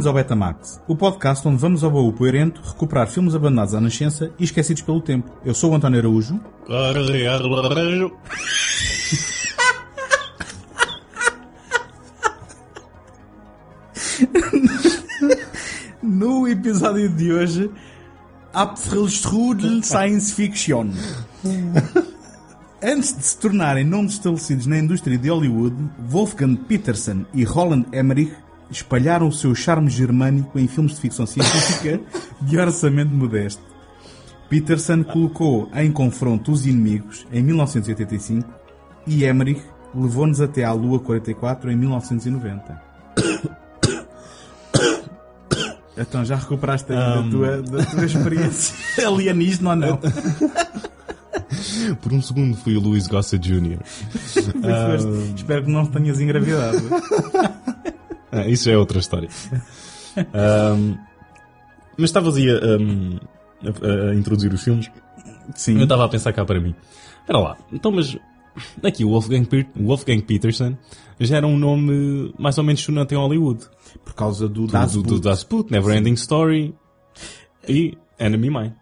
Bem-vindos ao Betamax, o podcast onde vamos ao baú poeirento recuperar filmes abandonados à nascença e esquecidos pelo tempo. Eu sou o António Araújo. No episódio de hoje, Abstrudel Science Fiction. Antes de se tornarem nomes estabelecidos na indústria de Hollywood, Wolfgang Peterson e Roland Emmerich espalharam o seu charme germânico em filmes de ficção científica de orçamento modesto. Peterson colocou em confronto os inimigos em 1985 e Emmerich levou-nos até à Lua 44 em 1990. Então já recuperaste aí da, tua, da tua experiência alienígena ou não? Por um segundo fui o Luís Gossa Jr. Foste. Espero que não tenhas engravidado. Ah, isso já é outra história. Ahm, mas estavas aí a, ahm, a- a introduzir os filmes. Sim. Eu estava a pensar cá para mim. Espera lá, então mas aqui o Wolfgang, Wolfgang Peterson já era um nome mais ou menos sonante em Hollywood. Por causa do Do, Das do, do Boot. Das Boot, Never Ending Story e Enemy Mine.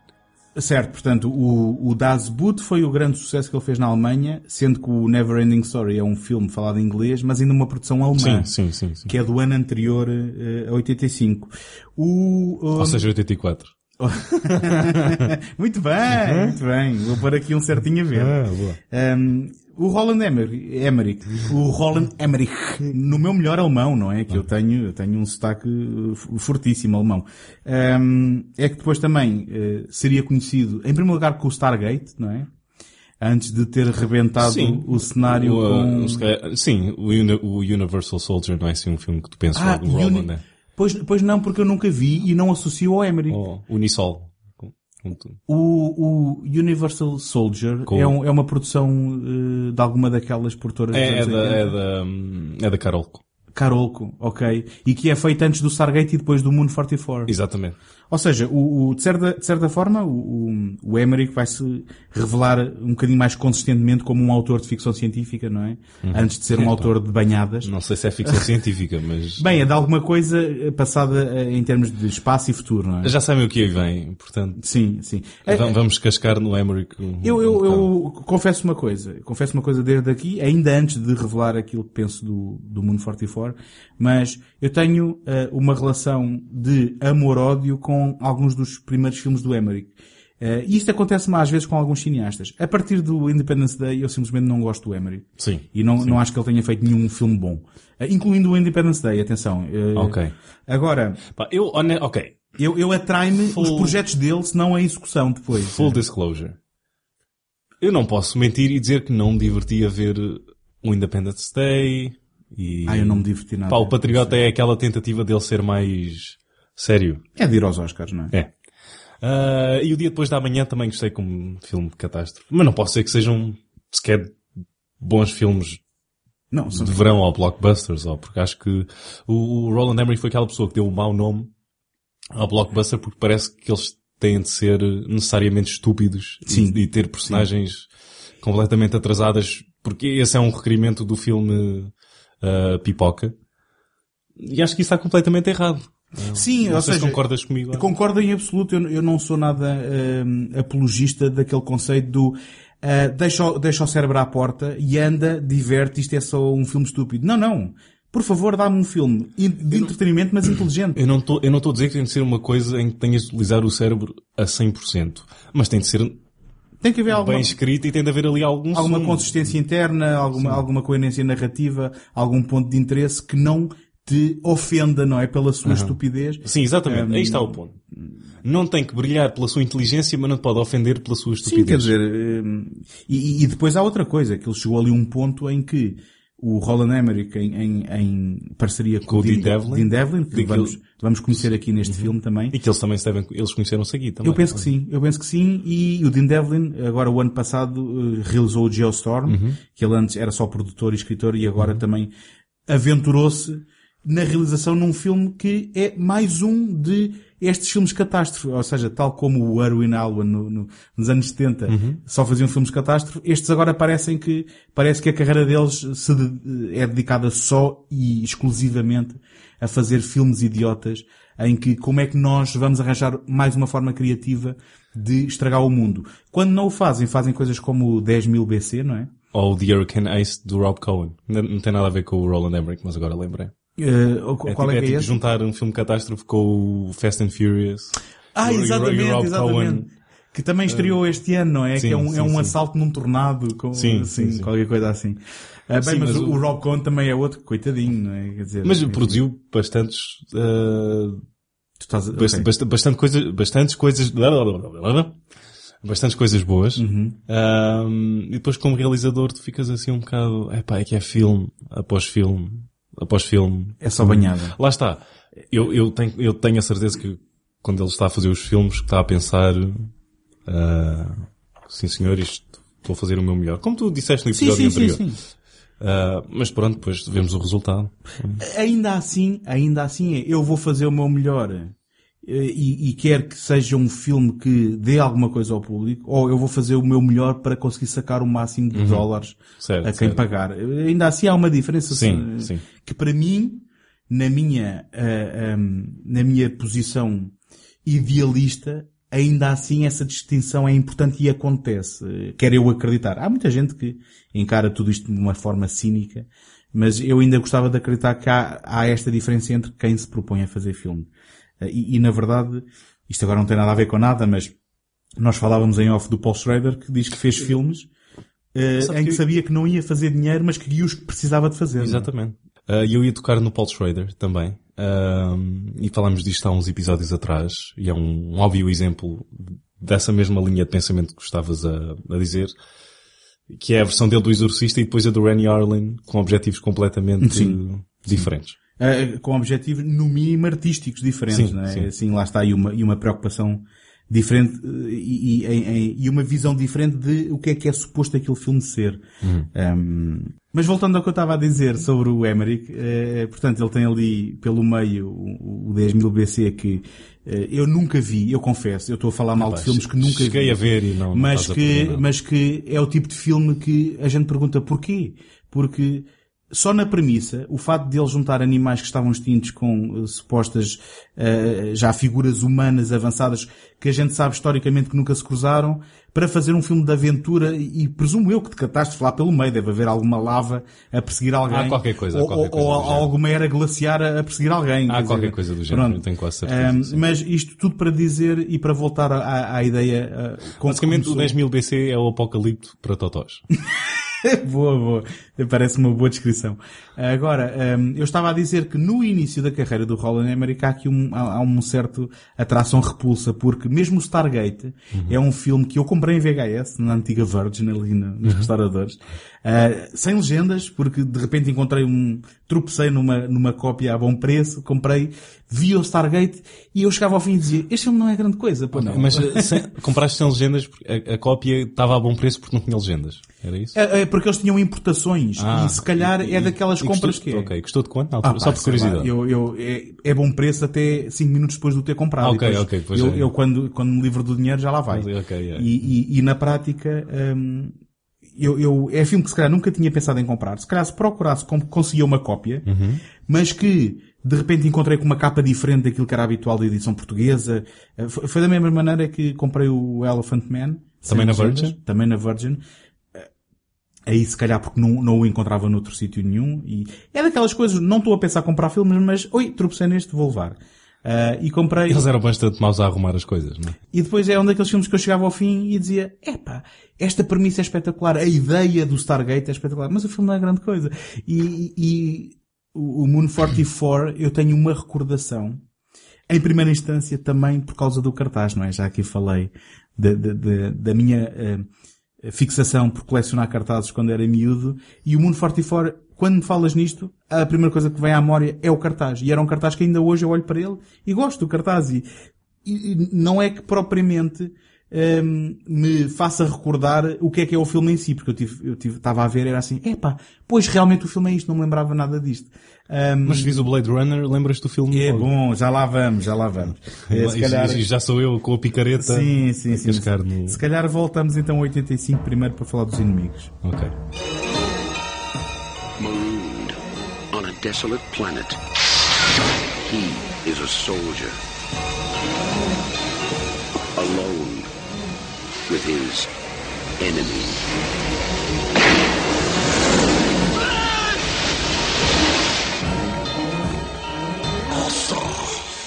Certo, portanto, o, o Das Boot foi o grande sucesso que ele fez na Alemanha, sendo que o Never Ending Story é um filme falado em inglês, mas ainda uma produção alemã. Sim, sim, sim. Que é do ano anterior eh, a 85. O, Ou um, seja, 84. muito bem, muito bem. Vou pôr aqui um certinho a ver. boa. Um, o Roland Emmerich, Emmerich, o Roland Emmerich, no meu melhor alemão, não é? Que eu tenho, eu tenho um sotaque uh, fortíssimo alemão. Um, é que depois também uh, seria conhecido, em primeiro lugar, com o Stargate, não é? Antes de ter rebentado Sim. o cenário O, com... uh, se calhar- sim, o, Uni- o Universal Soldier não é assim um filme que tu pensas Ah, logo no Roland, né? pois, pois não, porque eu nunca vi e não associo ao Emmerich. Ou Unisol. O, o Universal Soldier Com- é, um- é uma produção uh, de alguma daquelas dos É, é, da, 80. é, da, é da Carol. Carolco, ok. E que é feito antes do Stargate e depois do Moon 44. Exatamente. Ou seja, o, o- de, certa, de certa forma, o, o, Emmerich vai se revelar um bocadinho mais consistentemente como um autor de ficção científica, não é? Antes de ser um autor de banhadas. Não sei se é ficção científica, mas Bem, é de alguma coisa eh, passada eh, em termos de espaço e futuro, não é? já sabem o que aí vem, portanto, Sim, sim. Eh, va- vamos cascar no Emmerich. um- Eu, um eu, bocado. eu confesso uma coisa, confesso uma coisa desde aqui, ainda antes de revelar aquilo que penso do, do Moon 44, mas eu tenho eh, uma relação de amor-ódio com alguns dos primeiros filmes do Emmerich. Eh, e isto acontece-me às vezes com alguns cineastas. A partir do Independence Day eu simplesmente não gosto do Emmerich. Sim. E não, não acho que ele tenha feito nenhum filme bom. Eh, incluindo o Independence Day, atenção. Eh, Ok. Agora, Pá, eu, ok, eu, eu atrai-me Full- os projetos dele, se não a execução depois. full disclosure. Eu não posso mentir e dizer que não me diverti a ver o Independence Day e... Ah, eu não me diverti nada. Pá, o Patriota é aquela tentativa dele ser mais sério. É de ir aos Oscars, não é? É. Ah, e o dia depois da manhã também gostei como filme de catástrofe. Mas não posso ser que sejam sequer bons filmes Não, de verão ou blockbusters, ou porque acho que o, Roland Emmerich foi aquela pessoa que deu o mau nome ao blockbuster porque parece que eles têm de ser necessariamente estúpidos Sim. E, e ter personagens completamente atrasadas, porque esse é um requerimento do filme ah, Pipoca. E acho que isso está completamente errado. Sim, Não ou seja, concordas comigo. concordo em absoluto. Eu, eu não sou nada hum, apologista daquele conceito do ah, deixa, o- deixa o cérebro à porta e anda, diverte, isto é só um filme estúpido. Não, não. Por favor, dá-me um filme de entretenimento, mas inteligente. Eu não estou, eu não estou a dizer que tem de ser uma coisa em que tenhas de utilizar o cérebro a 100%. Mas tem de ser Tem que haver alguma, bem escrito e tem de haver ali algum alguma sumo. consistência interna, alguma, alguma coerência narrativa, algum ponto de interesse que não te ofenda, não é? Pela sua estupidez. Sim, exatamente. Hum. Aí está o ponto. Não tem que brilhar pela sua inteligência, mas não te pode ofender pela sua Sim, estupidez. quer dizer, hum, e, e depois há outra coisa, que ele chegou ali a um ponto em que o Roland Emmerich, em, em, em parceria com, o Dean Devlin. Dean Devlin, que Daquele- vamos, vamos conhecer aqui neste filme também. E que eles também se devem, eles conheceram-se aqui também. Eu penso que sim, eu penso que sim, e o Dean Devlin, agora o ano passado, eh, realizou o Geostorm, Uhum. que ele antes era só produtor e escritor, e agora também aventurou-se na realização num filme que é mais um de estes filmes catástrofe. Ou seja, tal como o Erwin Alwan no, no, nos anos 70 só faziam filmes catástrofe, estes agora parecem que, parece que a carreira deles de- é dedicada só e exclusivamente a fazer filmes idiotas em que como é que nós vamos arranjar mais uma forma criativa de estragar o mundo. Quando não o fazem, fazem coisas como o 10 mil BC, não é? Ou The Hurricane Ace do Rob Cohen. Não, não tem nada a ver com o Roland Emmerich, mas agora lembrei. Eh, o- É, qual tipo, é, é que é tipo esse? juntar um filme catástrofe com o Fast and Furious. Ah, exatamente, Rob exatamente. Cohen. Que também estreou este ano, não é? sim, que é um, sim, é um sim. assalto num tornado, com, Sim, assim, sim, sim. qualquer coisa assim. Ah, bem, mas, mas o, o- Rob Cohen também é outro, coitadinho, não é? Quer dizer, Mas produziu bastantes, uh, estás a... bast- ok. bast- bastante coisa, bastantes coisas, bastantes coisas boas. Uhum. Um, e depois como realizador tu ficas assim um bocado, epá, é que é filme, após filme, após filme. É só banhada. Lá está. Eu, eu, tenho, eu tenho a certeza que quando ele está a fazer os filmes que está a pensar, ah, sim senhor, isto, estou a fazer o meu melhor. Como tu disseste no Sim, episódio sim, sim, anterior. sim. Ah, mas pronto, depois vemos o resultado. Ainda assim, ainda assim eu vou fazer o meu melhor e, e quer que seja um filme que dê alguma coisa ao público, ou eu vou fazer o meu melhor para conseguir sacar o máximo de dólares Certo, a quem certo. pagar. Ainda assim há uma diferença Sim, eh, sim. que para mim, na minha, ah, ahm, na minha posição idealista, ainda assim essa distinção é importante e acontece. Eh, Quero eu acreditar. Há muita gente que encara tudo isto de uma forma cínica, mas eu ainda gostava de acreditar que há, há esta diferença entre quem se propõe a fazer filme. Eh, E, e, na verdade, isto agora não tem nada a ver com nada, mas nós falávamos em off do Paul Schrader que diz que fez filmes Sabe em que que- sabia que não ia fazer dinheiro, mas que os que precisava de fazer. é? Exatamente. E eu ia tocar no Paul Schrader também. Ahm, e falámos disto há uns episódios atrás. E é um, um óbvio exemplo dessa mesma linha de pensamento que estavas a, a dizer. Que é a versão dele do Exorcista e depois a do Rennie Arlen com objetivos completamente Sim. diferentes. Uh, com objetivos, no mínimo, artísticos diferentes, Sim, não é? sim. Assim, lá está, e uma, e uma preocupação diferente, uh, e, e, e uma visão diferente de o que é que é suposto aquele filme ser. Uhum. Um, mas voltando ao que eu estava a dizer sobre o Emmerich, eh, portanto, ele tem ali pelo meio o, o 10.000 BC que eh, eu nunca vi, eu confesso, eu estou a falar mal de filmes que nunca Cheguei vi a ver e não, não mas que, mas que é o tipo de filme que a gente pergunta porquê? Porque só na premissa, o facto de ele juntar animais que estavam extintos com eh, supostas eh, já figuras humanas avançadas que a gente sabe historicamente que nunca se cruzaram, para fazer um filme de aventura e, presumo eu que de catástrofe lá pelo meio deve haver alguma lava a perseguir alguém. Há qualquer coisa, há ou, qualquer ou- coisa ou género. alguma era glaciar a, perseguir alguém. Há quer qualquer dizer, coisa do género, eu tenho quase certeza, mas isto tudo para dizer e para voltar à, à ideia com que Basicamente o começou. 10 mil BC é o apocalipto para totós. boa, boa. Parece uma boa descrição. Agora, hum, eu estava a dizer que no início da carreira do Roland Emmerich há aqui um, há, um certo atração repulsa, porque mesmo o Stargate é um filme que eu comprei em VHS, na antiga Virgin, ali no- nos restauradores, ah, sem legendas, porque de repente encontrei um, tropecei numa, numa cópia a bom preço, comprei, vi o Stargate, e eu chegava ao fim e dizia, este filme não é grande coisa, pô, não. Mas eh, sem, compraste sem legendas, a, a cópia estava a bom preço porque não tinha legendas. Era isso? É, é porque eles tinham importações, Ah, e se calhar e- é daquelas compras custou, que é. Ok, custou de quanto? na Ah, altura? pá, Só por lá, curiosidade. eu, eu, é, é bom preço até 5 minutos depois de o ter comprado. Ah, ok, depois ok, pois eu, é. eu quando, quando me livro do dinheiro já lá vai. Ok, ok, é. e, e, e na prática, hum, eu, eu, é filme que se calhar nunca tinha pensado em comprar. Se calhar se procurasse, conseguia uma cópia, Uhum. mas que de repente encontrei com uma capa diferente daquilo que era habitual da edição portuguesa. Eh, Foi, da mesma maneira que comprei o Elephant Man. Também na Virgin? Também na Virgin. Eh, Aí se calhar porque não, não o encontrava noutro sítio nenhum. E é daquelas coisas, não estou a pensar em comprar filmes, mas, oi, tropecei neste, vou levar. Ah, e comprei. Eles eram bastante maus a arrumar as coisas, não é? E depois é um daqueles filmes que eu chegava ao fim e dizia, epá, esta premissa é espetacular, a ideia do Stargate é espetacular, mas o filme não é grande coisa. E, e o Moon 44, eu tenho uma recordação, em primeira instância também por causa do cartaz, não é? Já aqui falei da, da, da- da minha eh, fixação por colecionar cartazes quando era miúdo, e o Moon 44, quando me falas nisto, a primeira coisa que vem à memória é o cartaz. E era um cartaz que ainda hoje eu olho para ele e gosto do cartaz. E, e- não é que propriamente hum, me faça recordar o que é que é o filme em si, porque eu tive, eu tive, estava a ver, era assim, epá, pois realmente o filme é isto, não me lembrava nada disto. Um, Mas se vis o Blade Runner, lembras-te do filme? é logo? bom, já lá vamos, já lá vamos. Eh, se E- calhar, e já sou eu com a picareta. sim, sim, sim. cascar no- Se calhar voltamos então a 85 primeiro para falar dos inimigos. Ok. Desolate planet. He is a soldier. Alone with his enemy.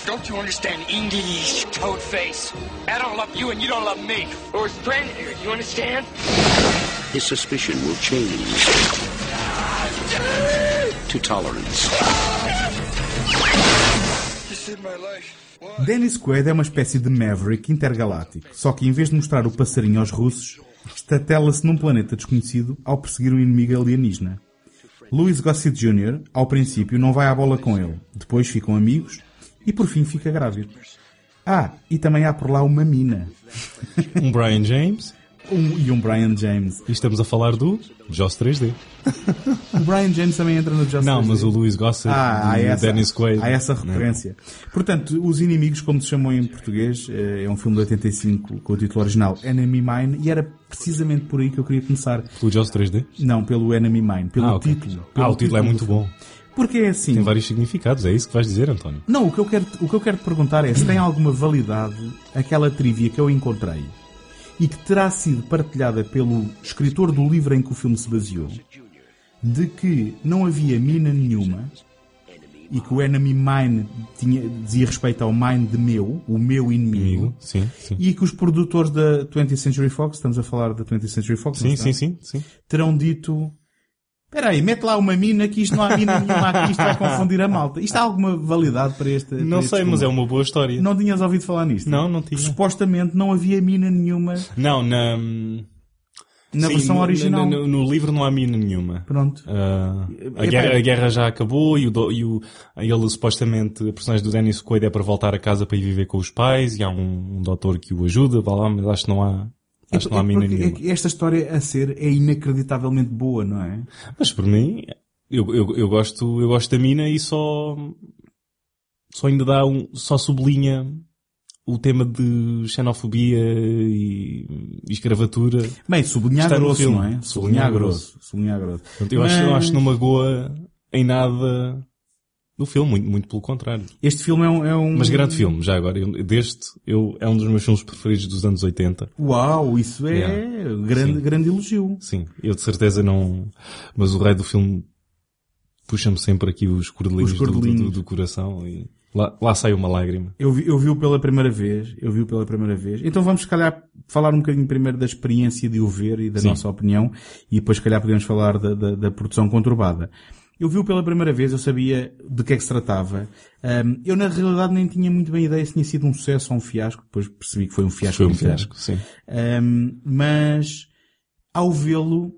Don't you understand English, Toadface? I don't love you and you don't love me. We're stranded here, you understand? His suspicion will change to tolerance. Dennis Quaid é uma espécie de Maverick intergaláctico, só que em vez de mostrar o passarinho aos russos, estatela-se num planeta desconhecido ao perseguir um inimigo alienígena. Louis Gossett Jr., ao princípio, não vai à bola com ele, depois ficam amigos e por fim fica grávido. Ah, e também há por lá uma mina. Um Brian James. Um- e um Brian James. E estamos a falar do Joss 3D. O Brian James também entra no Justice Não, mas o. Louis Gossett Ah, e o essa, Dennis Quaid. há essa Não. referência. Portanto, Os Inimigos, como se chamou em português, eh, é um filme de 85 com o título original Enemy Mine e era precisamente por aí que eu queria começar. O Joss 3D? Não, pelo Enemy Mine, pelo Ah, ok. título. Ah, pelo o título é do muito bom. Porque é assim. Tem vários significados, é isso que vais dizer, António? Não, o que, eu quero, o que eu quero te perguntar é se tem alguma validade aquela trivia que eu encontrei e que terá sido partilhada pelo escritor do livro em que o filme se baseou de que não havia mina nenhuma e que o enemy mine tinha, dizia respeito ao mine de meu, o meu inimigo? Sim, sim. e que os produtores da 20th Century Fox, estamos a falar da 20th Century Fox, Sim, sim, sim, sim. terão dito Espera aí, mete lá uma mina que isto não há mina nenhuma aqui, isto vai confundir a malta. Isto há alguma validade para este para Não este sei, mas é uma boa história. Não tinhas ouvido falar nisto? Não, não tinha. Supostamente não havia mina nenhuma Não, na... na Sim, versão original. No, no- no livro não há mina nenhuma. Pronto. Ah, a, guerra, a guerra já acabou e, o, e o, ele supostamente, a personagem do Dennis Quaid é para voltar a casa para ir viver com os pais e há um, um doutor que o ajuda, vá lá, mas acho que não há, acho que não há É é esta história a ser é inacreditavelmente boa, não é? Mas por mim, eu, eu, eu gosto, eu gosto da mina e só, só ainda dá um, só sublinha o tema de xenofobia e, e escravatura. Bem, sublinhar grosso, filme. não é? Sublinhar Sublinhar grosso. Sublinhar grosso. Portanto, eu, acho, eu acho que não magoa em nada do filme, muito, muito pelo contrário. Este filme é um... É um... Mas grande filme, já agora. Eu, deste, eu, é um dos meus filmes preferidos dos anos 80. Uau, isso é Yeah. grande, Sim. grande elogio. Sim, eu de certeza não... Mas o rei do filme puxa-me sempre aqui os cordelinhos, Os do- do, cordelinhos. do, do coração e lá, lá sai uma lágrima. Eu vi, eu vi-o pela primeira vez, eu vi-o pela primeira vez. Então vamos, se calhar, falar um bocadinho primeiro da experiência de o ver e da Sim. nossa opinião, e depois, se calhar, podemos falar da, da, da produção conturbada. Eu vi-o pela primeira vez, eu sabia de que é que se tratava. Ahm, eu, na realidade, nem tinha muito bem ideia se tinha sido um sucesso ou um fiasco, depois percebi que foi um fiasco. Foi um fiasco, sim. Um, mas ao vê-lo,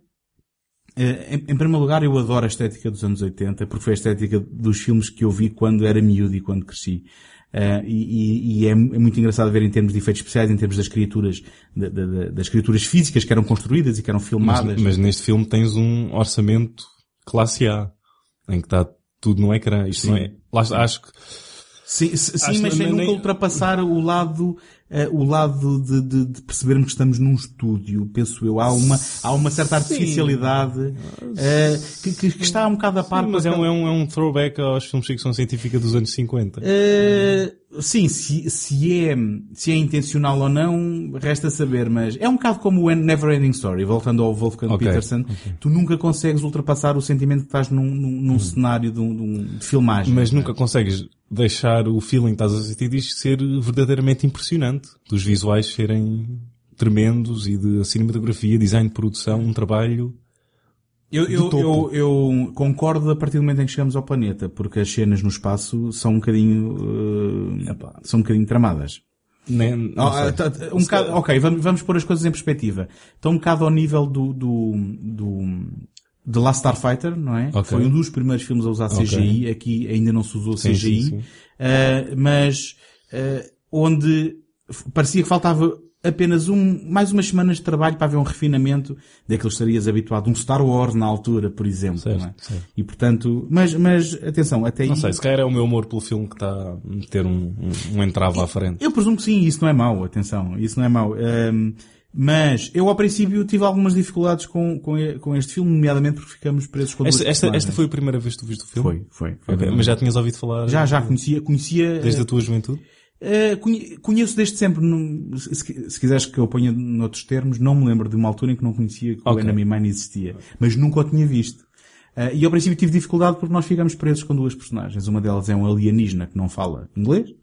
eh, em, primeiro lugar, eu adoro a estética dos anos 80, porque foi a estética dos filmes que eu vi quando era miúdo e quando cresci. Eh, e e- é, é muito engraçado ver em termos de efeitos especiais, em termos das criaturas, da- da- das criaturas físicas que eram construídas e que eram Mas, filmadas. mas neste filme tens um orçamento classe A, em que está tudo no ecrã. Isto não é... Lá, acho que Sim, sim, mas sem nem- nunca nem- ultrapassar o lado, eh, o lado de, de, de percebermos que estamos num estúdio, penso eu. Há uma, há uma certa artificialidade eh, que, que- que está um bocado a par Sim, mas é um, é, um, é um throwback aos filmes de ficção científica dos anos 50. Eh, sim, se, se, é, se é intencional ou não, resta saber, mas é um bocado como o Never Ending Story, voltando ao Wolfgang Ok, Peterson, tu nunca consegues ultrapassar o sentimento que estás num, num, num cenário de, um- de um- de filmagem. Mas é? nunca consegues deixar o feeling que estás a sentir disto ser verdadeiramente impressionante. Dos visuais serem tremendos e de cinematografia, design de produção, um trabalho. Eu, eu, eu, eu concordo a partir do momento em que chegamos ao planeta, porque as cenas no espaço são um bocadinho, eh, são um bocadinho tramadas. Nem, não Ah, tá, tá, um bocado, ok, vamos, vamos pôr as coisas em perspectiva. Estão um bocado ao nível do, do, do, The Last Starfighter, não é? Ok. Foi um dos primeiros filmes a usar. CGI. Aqui ainda não se usou Sim, CGI. sim, sim. Ah, mas, ah, onde parecia que faltava apenas um, mais umas semanas de trabalho para haver um refinamento daqueles que estarias habituado, um Star Wars na altura, por exemplo. Certo, não é? certo. E portanto, mas, mas atenção, até Não aí. sei, se calhar é o meu amor pelo filme que está a meter um, um, um entrave à frente. Eu presumo que sim, isso não é mau, atenção, isso não é mau. Ahm, mas eu ao princípio tive algumas dificuldades com, com, com este filme, nomeadamente porque ficamos presos com duas Esta, esta, esta foi a primeira vez que tu viste o filme? Foi, foi. foi Ok, Mas já tinhas ouvido falar? já, já conhecia, conhecia Desde a tua juventude? Uh, conhe- conheço desde sempre, num- se, se quiseres que eu ponha noutros termos, não me lembro de uma altura em que não conhecia que o Ok. Enemy Mine existia. Mas nunca o tinha visto. Uh, e ao princípio tive dificuldade porque nós ficamos presos com duas personagens. Uma delas é um alienígena que não fala inglês.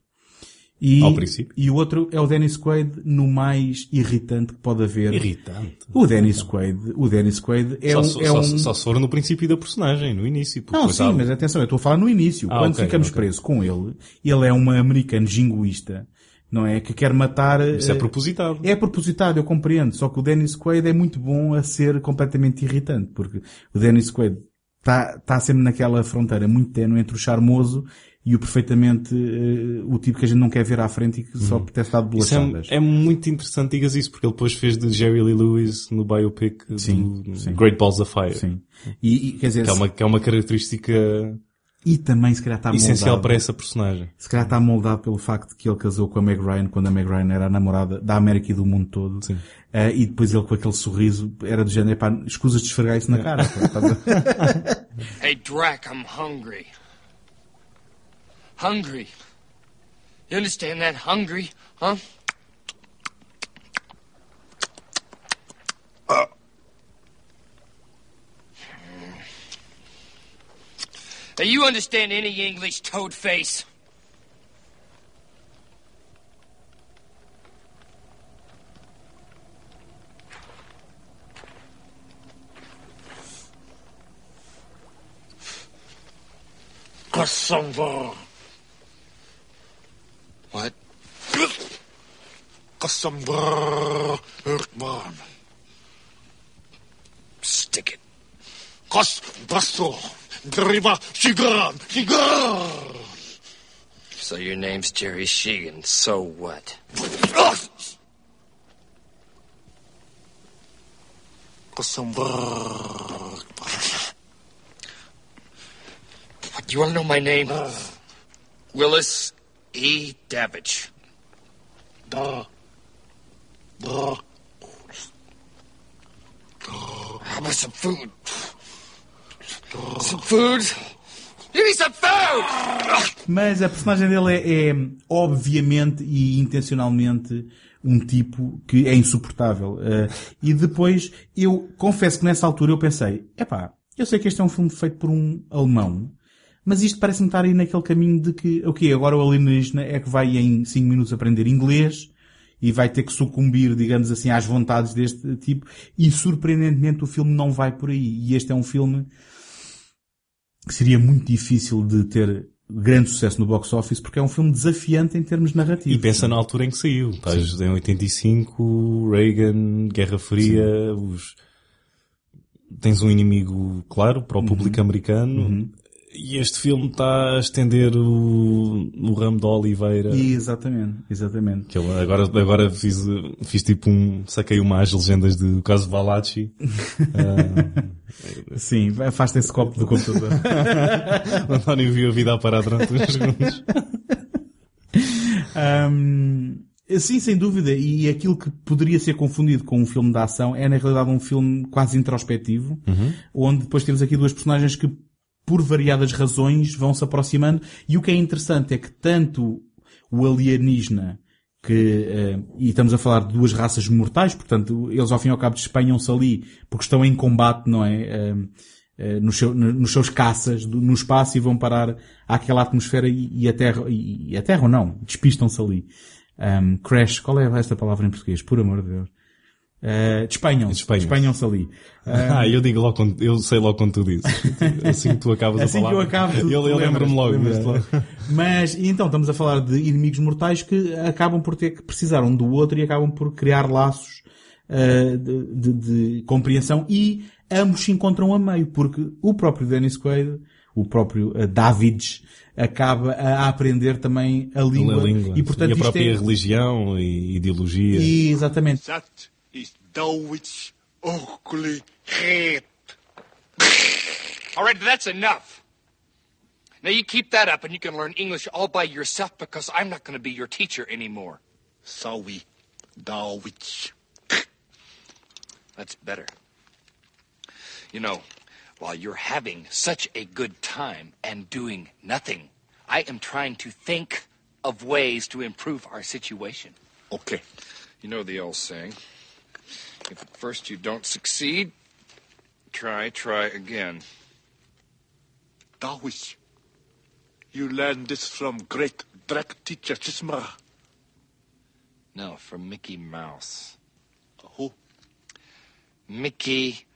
E, Ao princípio. e o outro é o Dennis Quaid no mais irritante que pode haver. Irritante. O Dennis Quaid, o Dennis Quaid é Só, um, só, é só, um... só se for no princípio da personagem, no início. Não, sim, mas atenção, eu estou a falar no início. Ah, Quando ok, ficamos ok. presos com ele, ele é um americano jingoísta, não é? Que quer matar... Isso é eh, propositado. é propositado, eu compreendo. Só que o Dennis Quaid é muito bom a ser completamente irritante, porque o Dennis Quaid está tá sempre naquela fronteira muito ténue entre o charmoso e o perfeitamente eh, o tipo que a gente não quer ver à frente e que só apetece dar de bolachadas. é, é muito interessante digas isso, porque ele depois fez de Jerry Lee Lewis no biopic Sim, do sim. Great Balls of Fire. Sim. E, e, quer dizer, Que é uma, que é uma característica e também se calhar está essencial moldado. para essa personagem. Se calhar está moldado pelo facto que ele casou com a Meg Ryan quando a Meg Ryan era a namorada da América e do mundo todo. Sim. Eh, e depois ele com aquele sorriso era do género, pá, escusas de esfregar isso na cara. pá, estás a- Hey, Drac, I'm hungry. Hungry. You understand that? Hungry, huh? Now, you understand any English, toad face? Cassandra. What? Cassandra Erkman. Stick it. Cas Basso. Driva Shigan. Shigan. So your name's Jerry Sheehan. So what? What, you want to know my name? Willis E. Davidge. Da. Da. How about some food? Some food? Give me some food! Mas a personagem dele é, é, obviamente e intencionalmente um tipo que é insuportável. Eh, e depois, eu confesso que nessa altura eu pensei, epá, eu sei que este é um filme feito por um alemão, mas isto parece-me estar aí naquele caminho de que, ok, agora o alienígena é que vai em 5 minutos aprender inglês e vai ter que sucumbir, digamos assim, às vontades deste tipo e surpreendentemente o filme não vai por aí. E este é um filme que seria muito difícil de ter grande sucesso no box office porque é um filme desafiante em termos narrativos. E pensa na altura em que saiu. Estás em 85, Reagan, Guerra Fria, os... tens um inimigo claro para o público americano. E este filme está a estender o, o ramo da oliveira. E, exatamente, exatamente. Que ele, agora, agora fiz, fiz tipo um, saquei uma às legendas do caso Valachi. Sim, afasta esse copo do computador. O António viu a vida a parar durante uns segundos. Ahm, sim, sem dúvida. E aquilo que poderia ser confundido com um filme de ação é na realidade um filme quase introspectivo, onde depois temos aqui duas personagens que por variadas razões vão se aproximando. E o que é interessante é que tanto o alienígena que, eh, e estamos a falar de duas raças mortais, portanto, eles ao fim e ao cabo despenham-se ali porque estão em combate, não é? Eh, eh, nos, nos seus caças no espaço e vão parar àquela atmosfera e, e a Terra, e, a Terra ou não, despistam-se ali. Um, crash, qual é esta palavra em português? Por amor de Deus. Uh, despenham-se. Despenham-se. Ali. Ah, eu digo logo quando, eu sei logo quando tu dizes. Assim que tu acabas Assim a que palavra. eu acabo, tu, eu, eu lembro-me logo. Mas, e então, estamos a falar de inimigos mortais que acabam por ter que precisar um do outro e acabam por criar laços uh, de, de- de compreensão e ambos se encontram a meio, porque o próprio Dennis Quaid, o próprio uh, Davids acaba a aprender também a língua. A língua. E portanto a isto própria é... religião e ideologia. E, exatamente. That is Dawit's ugly head. All right, that's enough. Now you keep that up and you can learn English all by yourself because I'm not going to be your teacher anymore. Sawi Dawit's. That's better. You know, while you're having such a good time and doing nothing, I am trying to think of ways to improve our situation. Okay. You know the old saying if at first you don't succeed, try, try again. Dawit. You learned this from great drag teacher Chisma. No, from Mickey Mouse. Who? Mickey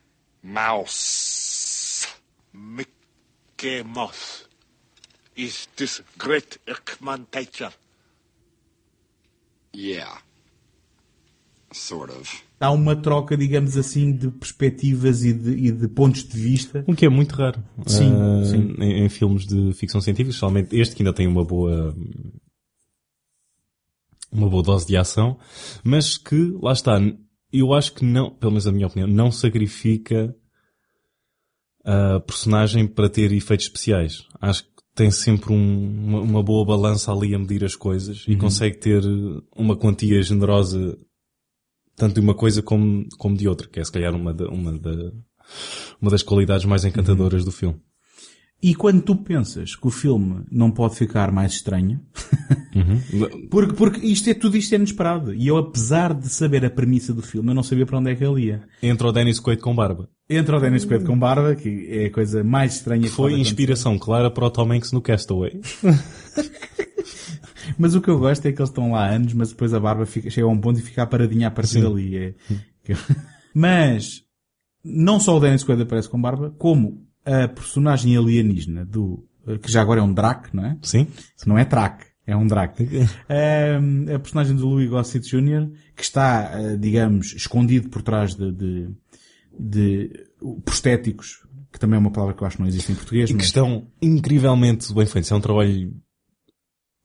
Mouse. Mickey Mouse. Is this great Ekman teacher? Yeah. Sort of. Há uma troca, digamos assim, de perspectivas e de, e de pontos de vista. O que é muito raro. Sim, ah, sim. Em, em filmes de ficção científica, especialmente este que ainda tem uma boa uma boa dose de ação, mas que, lá está, eu acho que não, pelo menos a minha opinião, não sacrifica a personagem para ter efeitos especiais. Acho que tem sempre um- uma, uma boa balança ali a medir as coisas e consegue ter uma quantia generosa tanto de uma coisa como, como de outra, que é se calhar uma, da- uma, da, uma das qualidades mais encantadoras do filme. E quando tu pensas que o filme não pode ficar mais estranho, porque, porque isto é tudo isto é inesperado. E eu, apesar de saber a premissa do filme, eu não sabia para onde é que ele ia. Entra o Dennis Quaid com barba. Entra o Dennis Quaid com barba, que é a coisa mais estranha que Foi inspiração clara para o Tom Hanks no Castaway. Mas o que eu gosto é que eles estão lá há anos, mas depois a barba fica, chega a um ponto e fica paradinha a partir Sim. dali. É... mas, não só o Dennis Quaid aparece com barba, como a personagem alienígena do, que já agora é um Drac, não é? Sim? Não é Track, é um Drac. Ahm, a personagem do Louis Gossett Jr., que está, ah, digamos, escondido por trás de, de, de prostéticos, que também é uma palavra que eu acho que não existe em português, E que mas estão incrivelmente bem feitos. É um trabalho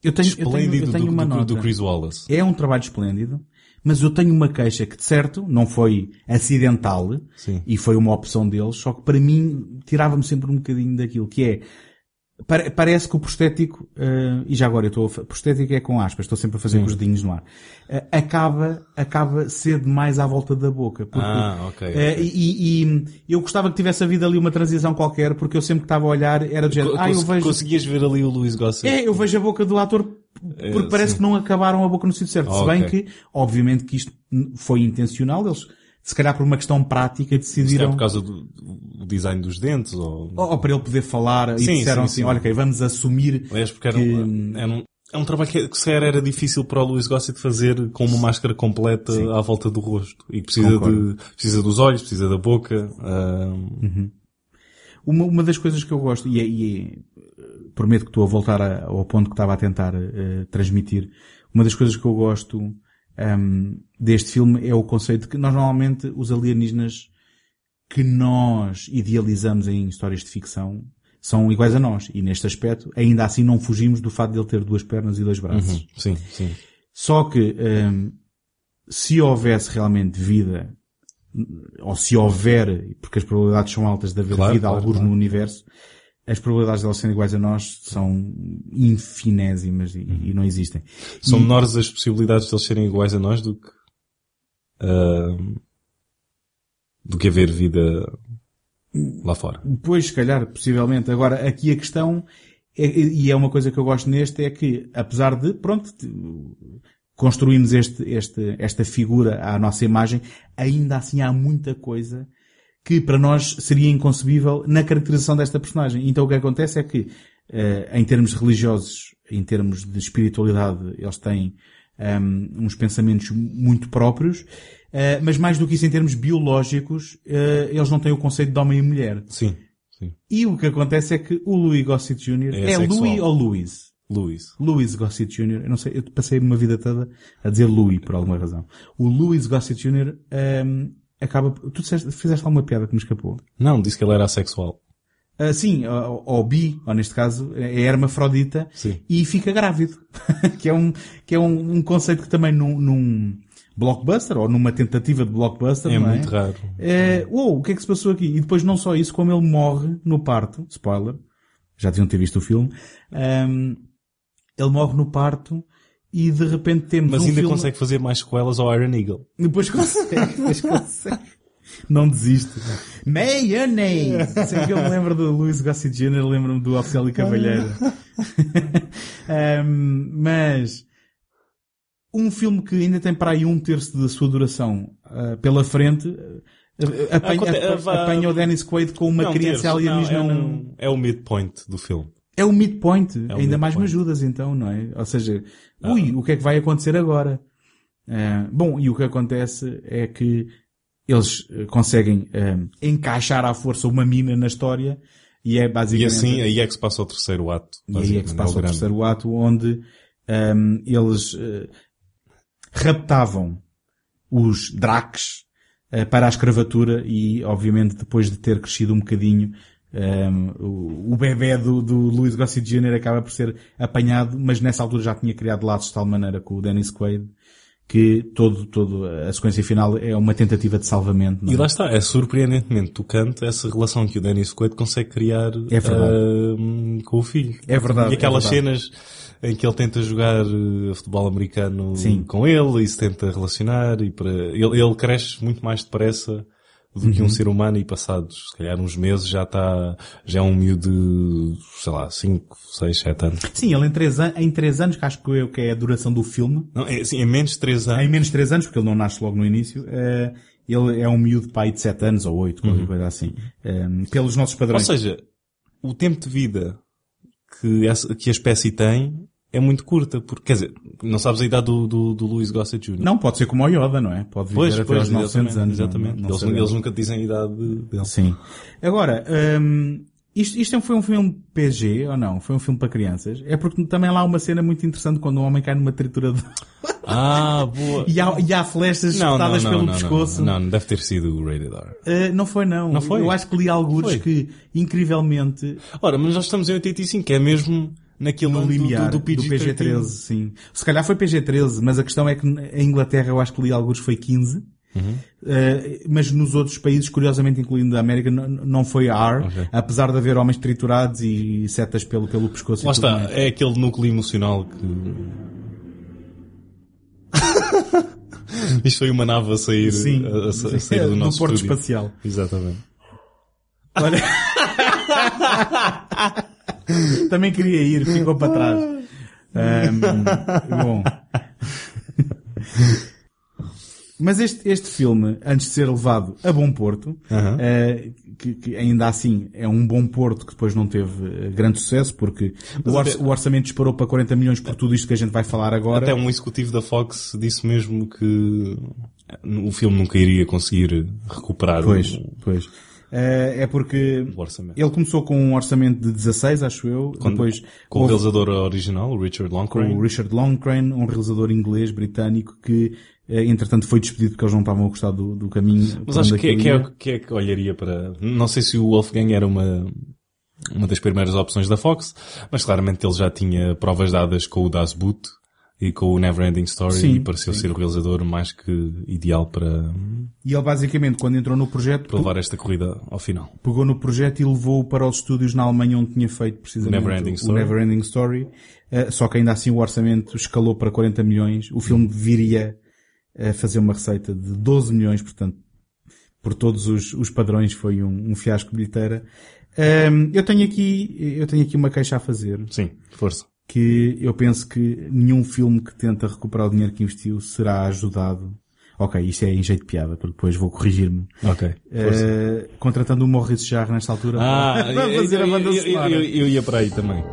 eu tenho, eu tenho, eu tenho do, uma do- nota. do Chris Wallace. É um trabalho esplêndido, mas eu tenho uma queixa que, de certo, não foi acidental Sim. e foi uma opção deles, só que para mim tirava-me sempre um bocadinho daquilo, que é, parece que o prostético, eh, e já agora eu estou, a prostético é com aspas, estou sempre a fazer com os dedinhos no ar, eh, acaba, acaba ser demais à volta da boca. Porque, Ah, ok, ok. E, e eu gostava que tivesse havido ali uma transição qualquer, porque eu sempre que estava a olhar era do género, ah, eu vejo... Conseguias ver ali o Louis Gossett? É, eu vejo a boca do ator porque É, parece sim. que não acabaram a boca no sítio certo. Se bem Ok. que, obviamente que isto foi intencional, eles, se calhar por uma questão prática, Se é decidiram, por causa do, do design dos dentes ou... ou, ou para ele poder falar, e Sim, disseram sim, assim, sim. olha, ok, vamos assumir Aliás, porque era, que- um, era um, é um trabalho que, que sequer era difícil para o Louis Gossett fazer com uma máscara completa à volta do rosto. E precisa, Concordo. de, precisa dos olhos, precisa da boca. ah, Uma, uma das coisas que eu gosto, e, é, e é, prometo que estou a voltar a- ao ponto que estava a tentar eh, transmitir, uma das coisas que eu gosto ahm, deste filme é o conceito que nós normalmente os alienígenas que nós idealizamos em histórias de ficção são iguais a nós. E neste aspecto, ainda assim não fugimos do fato de ele ter duas pernas e dois braços. uhum, sim, sim. Só que hum, se houvesse realmente vida, ou se houver, porque as probabilidades são altas de haver Claro, vida claro, alguns claro. no universo, as probabilidades de elas serem iguais a nós são infinésimas e, e não existem. São E- menores as possibilidades de eles serem iguais a nós do que ah, do que haver vida lá fora. Pois, se calhar, possivelmente. Agora, aqui a questão, é- e é uma coisa que eu gosto neste, é que, apesar de, pronto, construímos este, este, esta figura à nossa imagem, ainda assim há muita coisa que para nós seria inconcebível na caracterização desta personagem. Então o que acontece é que, eh, em termos religiosos, em termos de espiritualidade, eles têm ehm, uns pensamentos muito próprios, eh, mas mais do que isso em termos biológicos, eh, eles não têm o conceito de homem e mulher. Sim, sim. E o que acontece é que o Louis Gossett Jr. É é. Louis ou Louis? Louis. Louis Gossett Jr. Eu não sei, eu passei uma vida toda a dizer Louis por alguma razão. O Louis Gossett Jr. ehm, acaba, tu disseste- fizeste alguma piada que me escapou. Não, disse que ele era assexual. Ah, sim, ou, ou bi, ou neste caso, é hermafrodita Sim. e fica grávido. que é, um, que é um, um conceito que também num, num blockbuster, ou numa tentativa de blockbuster, É não muito raro. É, uou, o que é que se passou aqui? E depois não só isso, como ele morre no parto, spoiler, já deviam ter visto o filme, ahm, ele morre no parto e de repente temos Mas um ainda filme... consegue fazer mais sequelas ao Iron Eagle. Depois consegue, depois consegue. Não desiste. Mayonnaise! Sempre que eu me lembro do Luís Gossett Jr., lembro-me do Oficial e Cavalheiro. Ahm, mas, um filme que ainda tem para aí um terço da sua duração ah, pela frente, ah, apanha, apa- vá- apanha o Dennis Quaid com uma Não, criança terço, alienígena. não, é, um- é o midpoint do filme. É o midpoint. É o Ainda mais me midpoint. ajudas então, não é? Ou seja, Ah. ui, o que é que vai acontecer agora? Ah, bom, e o que acontece é que eles eh, conseguem ah, encaixar à força uma mina na história e é E basicamente... assim, aí é que se passa o terceiro ato. E aí é que se passa o o grande. terceiro ato onde ahm, eles eh, raptavam os Dracs eh, para a escravatura e, obviamente, depois de ter crescido um bocadinho, ahm, o, o bebê do, do Louis Gossett Jr. acaba por ser apanhado, mas nessa altura já tinha criado laços de tal maneira com o Dennis Quaid que todo, todo a sequência final é uma tentativa de salvamento. não E é? lá está, é surpreendentemente tocante essa relação que o Dennis Quaid consegue criar É ahm, com o filho. É verdade, E aquelas é verdade. cenas em que ele tenta jogar eh, futebol americano Sim. com ele e se tenta relacionar e para... ele, ele cresce muito mais depressa do que um Uhum. ser humano e passados, se calhar uns meses já está, já é um miúdo de, sei lá, 5, 6, 7 anos. Sim, ele em três, an- em três anos, que acho que, eu, que é a duração do filme, Não, é, assim, em menos de 3 Em anos, menos de 3 anos, porque ele não nasce logo no início, eh, ele é um miúdo pai de 7 anos ou 8, qualquer coisa assim. Eh, pelos nossos Ou padrões. seja, o tempo de vida que, essa, que a espécie tem é muito curta, porque, quer dizer, não sabes a idade do, do, do Louis Gossett Jr. não, pode ser como o Yoda, não é? Pode viver pois, até pois, aos 900 exatamente, anos. não- exatamente. não eles, sabemos. eles nunca dizem a idade dele. Sim. Agora, hum, isto, isto foi um filme PG ou não? Foi um filme para crianças? É porque também lá há uma cena muito interessante quando um homem cai numa trituradora Ah, boa. e há, e há flechas espetadas pelo pescoço. Não, não, deve ter sido o Rated R. Eh, não foi não. Não foi? Eu acho que li alguns que, incrivelmente, Ora, mas nós estamos em 85, que é mesmo naquele no ano do- limiar do, do, PG-13. PG-13, sim. Se calhar foi PG-13, mas a questão é que em Inglaterra eu acho que li alguns foi 15. Uhum. Eh, mas nos outros países, curiosamente incluindo a América, não foi R, Ok. apesar de haver homens triturados e setas pelo, pelo pescoço. Lá está, é aquele núcleo emocional que... Isto foi uma nave a sair, Sim, a, a a sair do no nosso Porto estúdio. Espacial. Exatamente. Olha. Também queria ir, ficou para trás. Ahm, bom. Mas este, este filme, antes de ser levado a bom porto, eh, que, que ainda assim é um bom porto que depois não teve eh, grande sucesso, porque o, or- até- o orçamento disparou para 40 milhões por tudo isto que a gente vai falar agora. Até um executivo da Fox disse mesmo que o filme nunca iria conseguir recuperar Pois, o, pois. Eh, é porque ele começou com um orçamento de 16, acho eu, Quando- depois com o realizador original, o Richard com Loncraine. o Richard Longcrane, um realizador inglês, britânico, que eh, entretanto foi despedido porque eles não estavam a gostar do, do caminho. Mas acho que, é- que, é, ia. que é que olharia para... Não sei se o Wolfgang era uma, uma das primeiras opções da Fox, mas claramente ele já tinha provas dadas com o Das Boot e com o Neverending Story Sim, e pareceu ser o realizador mais que ideal para, E ele basicamente, quando entrou no projeto, para levar esta corrida ao final. pegou no projeto e levou para os estúdios na Alemanha onde tinha feito precisamente Neverending o Story. Neverending Story. Eh, só que ainda assim o orçamento escalou para 40 milhões. O filme viria a fazer uma receita de 12 milhões, portanto, por todos os, os padrões foi um, um fiasco bilheteira. Ehm, eu tenho aqui, eu tenho aqui uma queixa a fazer. Sim, força. Que eu penso que nenhum filme que tenta recuperar o dinheiro que investiu será ajudado. Ok, isto é em jeito de piada, porque depois vou corrigir-me. Ok. Eh, contratando o Maurice Jarre nesta altura Ah, para eu, fazer a eu- banda eu- sonora. eu- eu ia para aí também.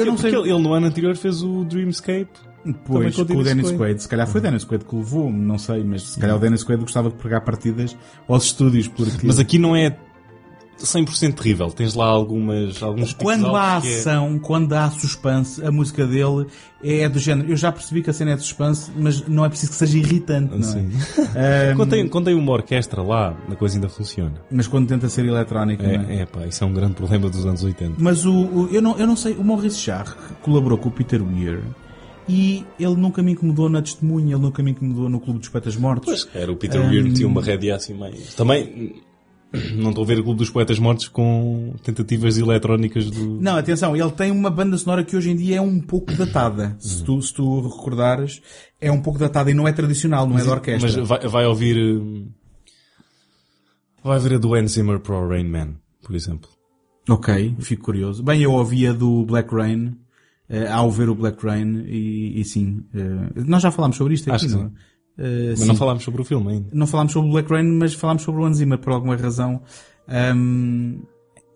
Eu, não sei. ele, ele no ano anterior fez o Dreamscape. Pois, com o Dennis Quaid. Quaid. Se calhar foi Dennis Quaid que levou, não sei, mas se calhar o Dennis Quaid gostava de pregar partidas aos estúdios, porque... Mas aqui não é 100% terrível. Tens lá algumas, alguns Quando há é- ação, quando há suspense, a música dele é do género. Eu já percebi que a cena é de suspense, mas não é preciso que seja irritante, não Sim. é? Ahm, Quando tem, quando tem uma orquestra lá, a coisa ainda funciona. mas quando tenta ser eletrónica, não é? É, é pá, isso é um grande problema dos anos 80. Mas o, o- eu, não, eu não sei, o Maurice Jarre colaborou com o Peter Weir e ele nunca me incomodou na testemunha, ele nunca me incomodou no Clube dos Poetas Mortos. Era o Peter Weir tinha uma rédea assim meio... Também não estou a ver o Clube dos Poetas Mortos com tentativas eletrónicas do... Não, atenção, ele tem uma banda sonora que hoje em dia é um pouco datada. Se tu, se tu recordares, é um pouco datada e não é tradicional, não é da orquestra. Mas vai, vai ouvir... hum, Vai ver a do Hans Zimmer para o Rain Man, por exemplo. Ok, fico curioso. Bem, eu ouvia do Black Rain, eh, ao ver o Black Rain, e, e sim, eh, nós já falámos sobre isto aqui, Acho não Eh, Mas sim. não falámos sobre o filme ainda. não falámos sobre o Black Rain, mas falámos sobre o Hans Zimmer por alguma razão.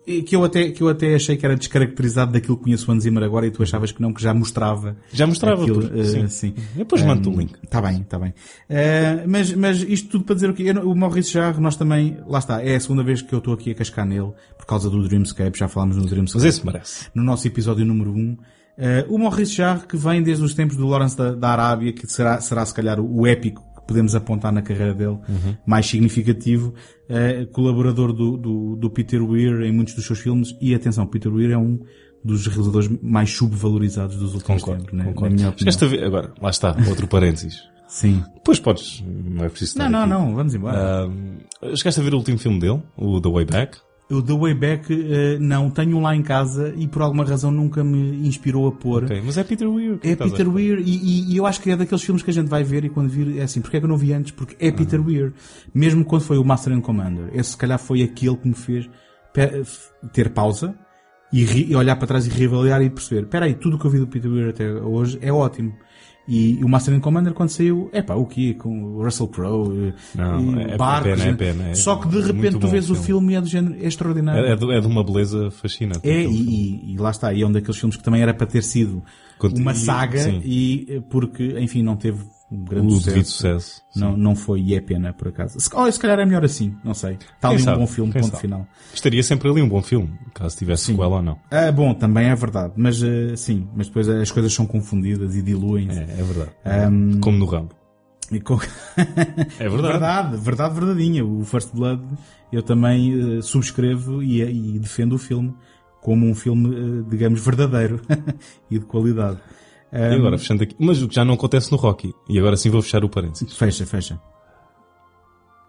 E que eu até, que eu até achei que era descaracterizado daquilo que conheço o Hans Zimmer agora e tu achavas que não, que já mostrava. Já mostrava, aquilo, porque- eh, sim. sim. Depois mando o link. Está bem, está bem. Eh, mas, mas isto tudo para dizer o quê? Eu o Maurice Jarre, nós também, lá está, é a segunda vez que eu estou aqui a cascar nele, por causa do Dreamscape, já falámos no Dreamscape. Mas esse merece. No nosso episódio número 1. Um. Eh, o Maurice Jarre, que vem desde os tempos do Lawrence da, da Arábia, que será, será se calhar o, épico que podemos apontar na carreira dele, mais significativo, eh, colaborador do, do, do Peter Weir em muitos dos seus filmes, e atenção, Peter Weir é um dos realizadores mais subvalorizados dos últimos Concordo, tempos, né? na concordo. minha opinião. Chegaste a ver, agora, lá está, outro parênteses. Sim. Depois podes, não é preciso Não, não, aqui. não, vamos embora. Ahm, chegaste a ver o último filme dele, o The Way Back? O The Way Back, eh, não, tenho um lá em casa e por alguma razão nunca me inspirou a pôr. Ok, mas é Peter Weir. É Peter? Weir e, e- e eu acho que é daqueles filmes que a gente vai ver e quando vir é assim, porque é que eu não vi antes? Porque é Peter Weir. Mesmo quando foi o Master and Commander. Esse se calhar foi aquele que me fez ter pausa e, ri- e olhar para trás e reavaliar e perceber, espera aí, tudo o que eu vi do Peter Weir até hoje é ótimo. E o Master and Commander quando saiu, é pá, o quê? Com o Russell Crowe, e- Não, é barcos, pena, é pena, é Só que de repente tu vês o filme. filme e é do género, é extraordinário. É, é de, é de uma beleza fascinante. É, e, e- lá está, e é um daqueles filmes que também era para ter sido uma saga sim. e eh, porque, enfim, não teve um grande o sucesso. sucesso. Não, não foi e é pena, por acaso. Se, oh, se calhar é melhor assim, não sei. Está ali Quem um sabe? bom filme, Quem ponto sabe? final. Estaria sempre ali um bom filme, caso tivesse sequela ou não. Ah, bom, também é verdade, mas eh, sim, mas depois as coisas são confundidas e diluem-se. É, é verdade. Ahm, Como no Rambo. Com- É verdade. verdade, verdade verdadeira. O First Blood eu também eh, subscrevo e, e defendo o filme como um filme, eh, digamos, verdadeiro e de qualidade. E agora, fechando aqui. Mas o que já não acontece no Rocky. E agora sim vou fechar o parênteses. Fecha, fecha.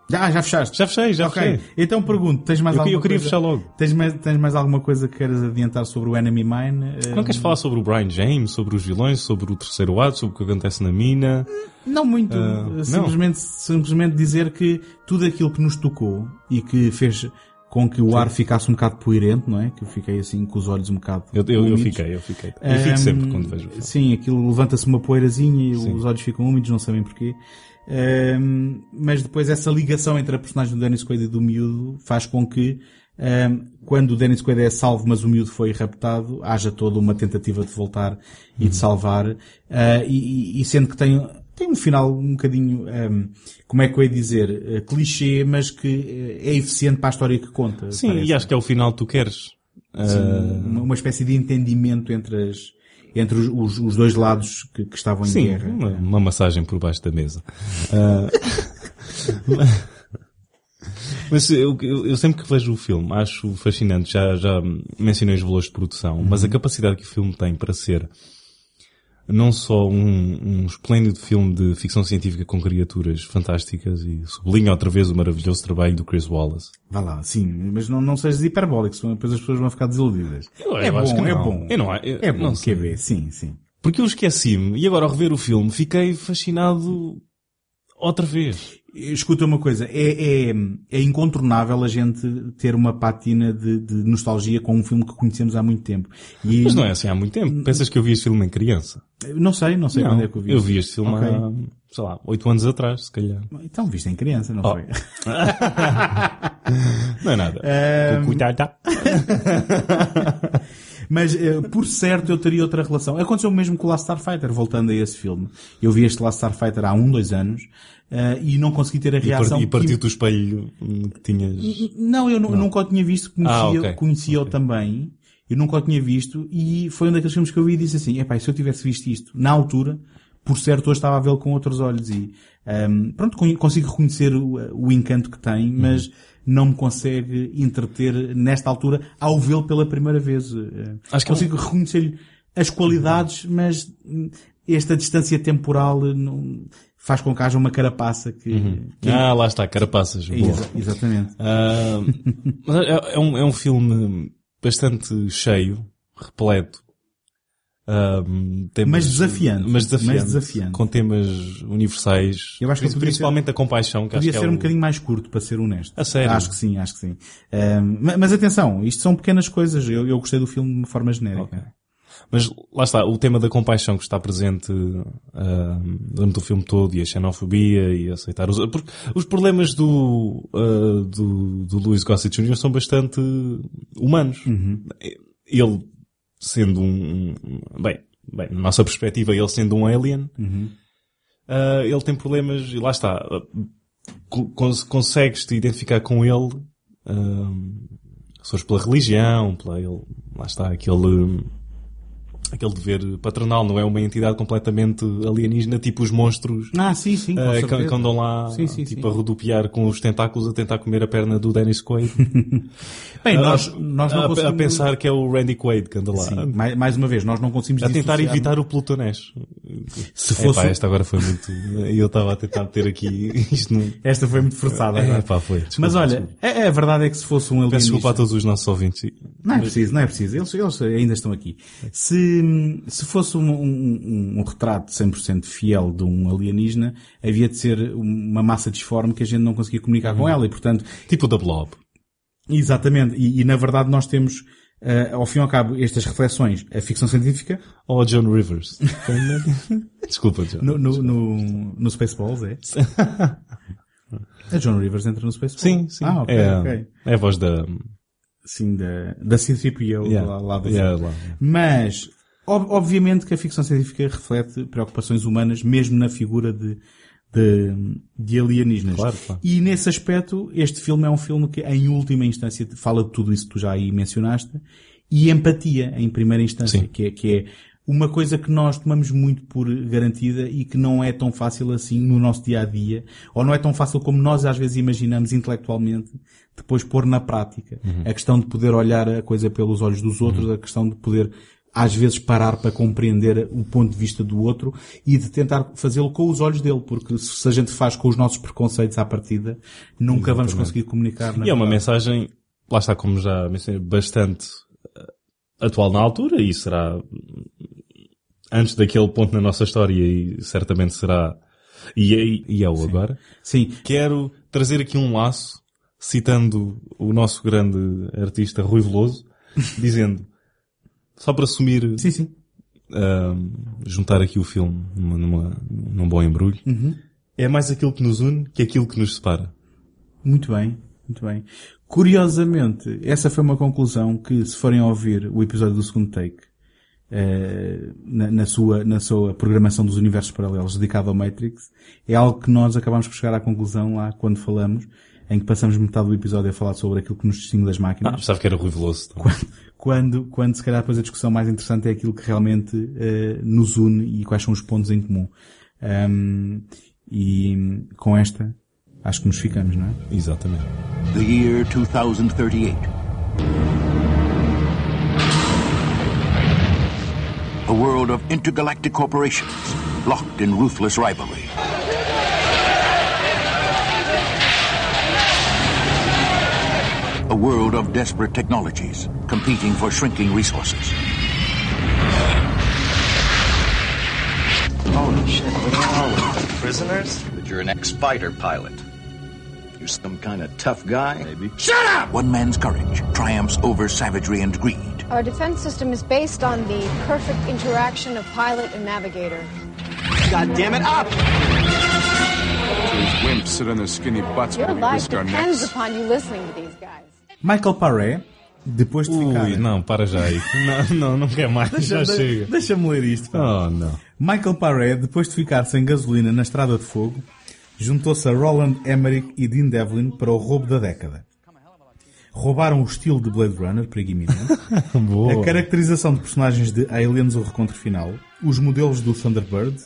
Já, já fechaste? Já fechei, já ok. fechei. Então pergunto, tens mais Eu, alguma eu queria coisa? fechar logo. Tens mais, tens mais alguma coisa que queiras adiantar sobre o Enemy Mine? Não queres falar sobre o Brian James, sobre os vilões, sobre o terceiro ato, sobre o que acontece na mina? Não muito. Ah, Eh, simplesmente, simplesmente dizer que tudo aquilo que nos tocou e que fez com que o ar ficasse um bocado poeirente, não é? Que eu fiquei assim com os olhos um bocado Eu, eu, eu fiquei, eu fiquei. Eu fico sempre quando vejo o. Sim, aquilo levanta-se uma poeirazinha e Sim. os olhos ficam úmidos, não sabem porquê. Ahm, mas depois essa ligação entre a personagem do Dennis Quaid e do miúdo faz com que ahm, quando o Dennis Quaid é salvo, mas o miúdo foi raptado, haja toda uma tentativa de voltar e Uhum. de salvar. Ah, e, e- e sendo que tem, tem um final um bocadinho, ahm, como é que eu ia dizer, eh, clichê, mas que eh, é eficiente para a história que conta. Sim, parece. e acho que é o final que tu queres. Ah, uma, uma espécie de entendimento entre as, entre os, os- os dois lados que, que estavam em sim, guerra. uma, uma massagem por baixo da mesa. Ah, mas eu, eu- sempre que vejo o filme acho fascinante, já, já mencionei os valores de produção, mas Uhum. a capacidade que o filme tem para ser não só um, um esplêndido filme de ficção científica com criaturas fantásticas e sublinha outra vez o maravilhoso trabalho do Chris Wallace. Vá lá, sim, mas não, não sejas hiperbólico, senão depois as pessoas vão ficar desiludidas. Eu- é eu bom, é bom. Eu não- eu- é bom, não quer sei. ver, sim, sim. Porque eu esqueci-me e agora ao rever o filme fiquei fascinado outra vez. Escuta uma coisa, é, é, é incontornável a gente ter uma patina de, de nostalgia com um filme que conhecemos há muito tempo. E Mas não é assim há muito tempo. Pensas que eu vi este filme em criança? Não sei, não sei Não, quando é que eu vi. eu vi este filme Ok. há, sei lá, oito anos atrás, se calhar. Então viste em criança, não Oh. foi? Não é nada. Cuidado. Mas, eh, por certo, eu teria outra relação. Aconteceu o mesmo com o Last Starfighter, voltando a esse filme. Eu vi este Last Starfighter há um, dois anos, eh, e não consegui ter a reação. e partiu que- do espelho hum, que tinhas. Não, eu nu- nunca o tinha visto, conhecia, Ah, ok. conhecia-o também. Eu nunca o tinha visto e foi um daqueles filmes que eu vi e disse assim, epá, se eu tivesse visto isto na altura, por certo hoje estava a vê-lo com outros olhos e, ahm, pronto, con- consigo reconhecer o, o encanto que tem, Uhum. Não me consegue entreter nesta altura ao vê-lo pela primeira vez. Eh, Acho que é um- consigo reconhecer-lhe as qualidades, mas esta distância temporal não, faz com que haja uma carapaça que... que- Ah, lá está, carapaças. Exa- exatamente. Mas é, é um, é um filme bastante cheio, repleto. Temas- Mas desafiante. Mas desafiante. Mas desafiante. Com temas universais. Eu acho que principalmente a compaixão, que Podia que ser é um o- bocadinho mais curto, para ser honesto. A sério? Acho que sim, acho que sim. Ma- mas atenção, isto são pequenas coisas. Eu, eu gostei do filme de uma forma genérica. Ok. Mas lá está, o tema da compaixão que está presente ah, durante o filme todo e a xenofobia e aceitar os... Porque os problemas do, ah, do, do Louis Gossett Jr. são bastante humanos. Ele sendo um... Bem, bem, na nossa perspectiva, ele sendo um alien, ah, ele tem problemas e lá está. ah, co- cons- Consegues-te identificar com ele ah, se fores pela religião, pela ele, lá está, aquele, aquele dever paternal, não é uma entidade completamente alienígena, tipo os monstros Ah, sim, sim, eh, que, que andam lá, Sim, sim, tipo, sim. a rodopiar com os tentáculos a tentar comer a perna do Dennis Quaid. Bem, A- nós, nós não a, a conseguimos... pensar que é o Randy Quaid que anda lá. Sim, mais, mais uma vez, nós não conseguimos A tentar dissociar- evitar o Plutonés. Se fosse... Epá, esta agora foi muito... Eu estava a tentar meter aqui isto no... Esta foi muito forçada. agora. Epá, foi. Desculpa, Mas olha, desculpa. é, é a verdade é que se fosse um Peço alienígena... desculpa a todos os nossos ouvintes. Não é preciso, não é preciso. Eles, eles ainda estão aqui. Se, se fosse um, um, um retrato 100% fiel de um alienígena, havia de ser uma massa disforme que a gente não conseguia comunicar com ela e, portanto, Tipo o da Blob. exatamente. E, e, na verdade nós temos, eh, ao fim e ao cabo, estas reflexões. A ficção científica, Ou a John Rivers. Desculpa, John. no, no, no, no Spaceballs, é? A John Rivers entra no Spaceballs? Sim, sim. Ah, ok, é, ok. é a voz da... Sim, da, da C-3PO Yeah, lá, lá do yeah, lá. Mas, obviamente que a ficção científica reflete preocupações humanas, mesmo na figura de, de, de alienígenas. Claro, claro. E nesse aspecto, este filme é um filme que, em última instância, fala de tudo isso que tu já aí mencionaste, e empatia, em primeira instância, Sim. que é, que é uma coisa que nós tomamos muito por garantida e que não é tão fácil assim no nosso dia a dia, ou não é tão fácil como nós às vezes imaginamos intelectualmente, depois pôr na prática. A questão de poder olhar a coisa pelos olhos dos outros, a questão de poder às vezes parar para compreender o ponto de vista do outro e de tentar fazê-lo com os olhos dele, porque se a gente faz com os nossos preconceitos à partida, nunca vamos conseguir comunicar. na E é uma verdade. mensagem, lá está, como já mencionei, bastante eh, atual na altura e será antes daquele ponto na nossa história e certamente será e, e, e é o agora. Sim, Quero trazer aqui um laço, citando o nosso grande artista Rui Veloso, dizendo, só para assumir, sim, sim. ahm, juntar aqui o filme numa, numa- num bom embrulho, é mais aquilo que nos une que aquilo que nos separa. Muito bem, muito bem. Curiosamente, essa foi uma conclusão que, se forem ouvir o episódio do segundo take, eh, na, na sua, na sua programação dos universos paralelos dedicado ao Matrix, é algo que nós acabamos por chegar à conclusão lá quando falamos, em que passamos metade do episódio a falar sobre aquilo que nos distingue das máquinas. Ah, pensava que era Rui Veloso. então. quando, quando se calhar depois a discussão mais interessante é aquilo que realmente eh, nos une e quais são os pontos em comum. Ahm, e com esta, acho que nos ficamos, não é? Exatamente. The year 2038. A world of intergalactic corporations locked in ruthless rivalry. A world of desperate technologies competing for shrinking resources. Holy shit, what are we? Prisoners? But you're an ex-fighter pilot. You're some kind of tough guy? Maybe. Shut up! One man's courage triumphs over savagery and greed. Our defense system is based on the perfect interaction of pilot and navigator. God damn it, up! These wimps sit on their skinny butts Your while we life risk our depends necks. upon you listening to these guys. Michael Paré, Depois de ficar... Ui, não, para já aí. Não, não, não quer mais, já Deixa- chega. Deixa-me ler isto. pá. Oh, não. Michael Paré, depois de ficar sem gasolina na Estrada de Fogo, juntou-se a Roland Emmerich e Dean Devlin para o roubo da década. Roubaram o estilo de Blade Runner, Boa. a caracterização de personagens de Aliens, o recontro final, os modelos do Thunderbird,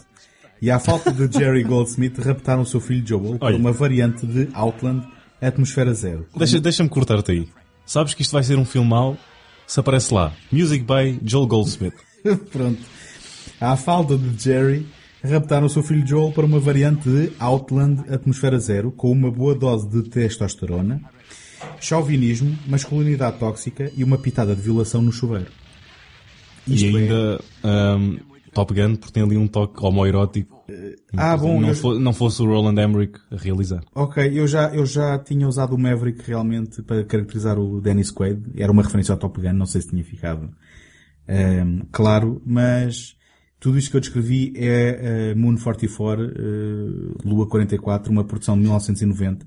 e à falta de Jerry Goldsmith, raptaram o seu filho Joel para Olha. uma variante de Outland, Atmosfera Zero. Deixa- Deixa-me cortar-te aí. Sabes que isto vai ser um filme mau? Se aparece lá. Music by Joel Goldsmith. Pronto. À falta de Jerry, raptaram o seu filho Joel para uma variante de Outland Atmosfera Zero, com uma boa dose de testosterona, chauvinismo, masculinidade tóxica e uma pitada de violação no chuveiro. e Isto é- ainda ahm, Top Gun, porque tem ali um toque homoerótico. Ah, bom, não, eu- fo- não fosse o Roland Emmerich a realizar. Ok, eu já, eu já tinha usado o Maverick realmente para caracterizar o Dennis Quaid. Era uma referência ao Top Gun, não sei se tinha ficado ehm, claro, mas tudo isto que eu descrevi é eh, Moon 44, eh, Lua 44, uma produção de 1990,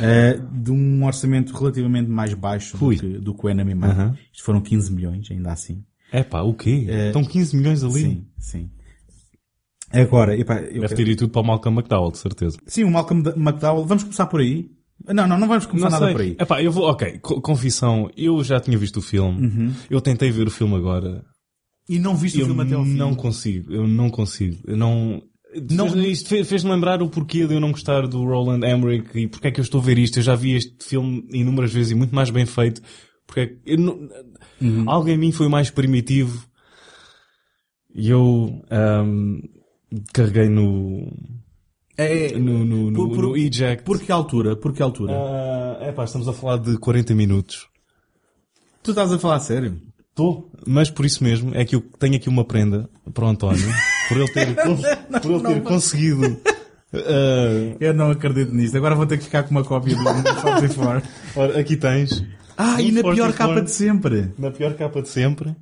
eh, de um orçamento relativamente mais baixo do Ui. que, do que o Enemy. Aham. Isto foram 15 milhões, ainda assim. É pá, o quê? Estão 15 milhões ali. Sim, sim. Agora, epá, eu Deve ter ido tudo para o Malcolm McDowell, de certeza. Sim, o Malcolm McDowell, vamos começar por aí? Não, não, não vamos começar nada por aí. Epá, eu vou, ok, co- confissão, eu já tinha visto o filme, Uhum. eu tentei ver o filme agora, E não viste o eu filme até ao fim? não consigo, eu não consigo, eu não... Não- Fez- isto fe- fez-me lembrar o porquê de eu não gostar do Roland Emmerich e porque é que eu estou a ver isto. Eu já vi este filme inúmeras vezes e muito mais bem feito. Porque é eu não- Uhum. algo em mim foi mais primitivo e eu ahm, carreguei no, É, no, no, no, Por- por- no eject. por que altura? Por que altura? é pá, estamos a falar de 40 minutos. Tu estás a falar a sério? Estou. Mas por isso mesmo é que eu tenho aqui uma prenda para o António. Por ele ter, por ele ter conseguido. ah, Eu não acredito nisto. Agora vou ter que ficar com uma cópia do 44. ora, aqui tens. Ah, e na pior 44. capa de sempre. Na pior capa de sempre.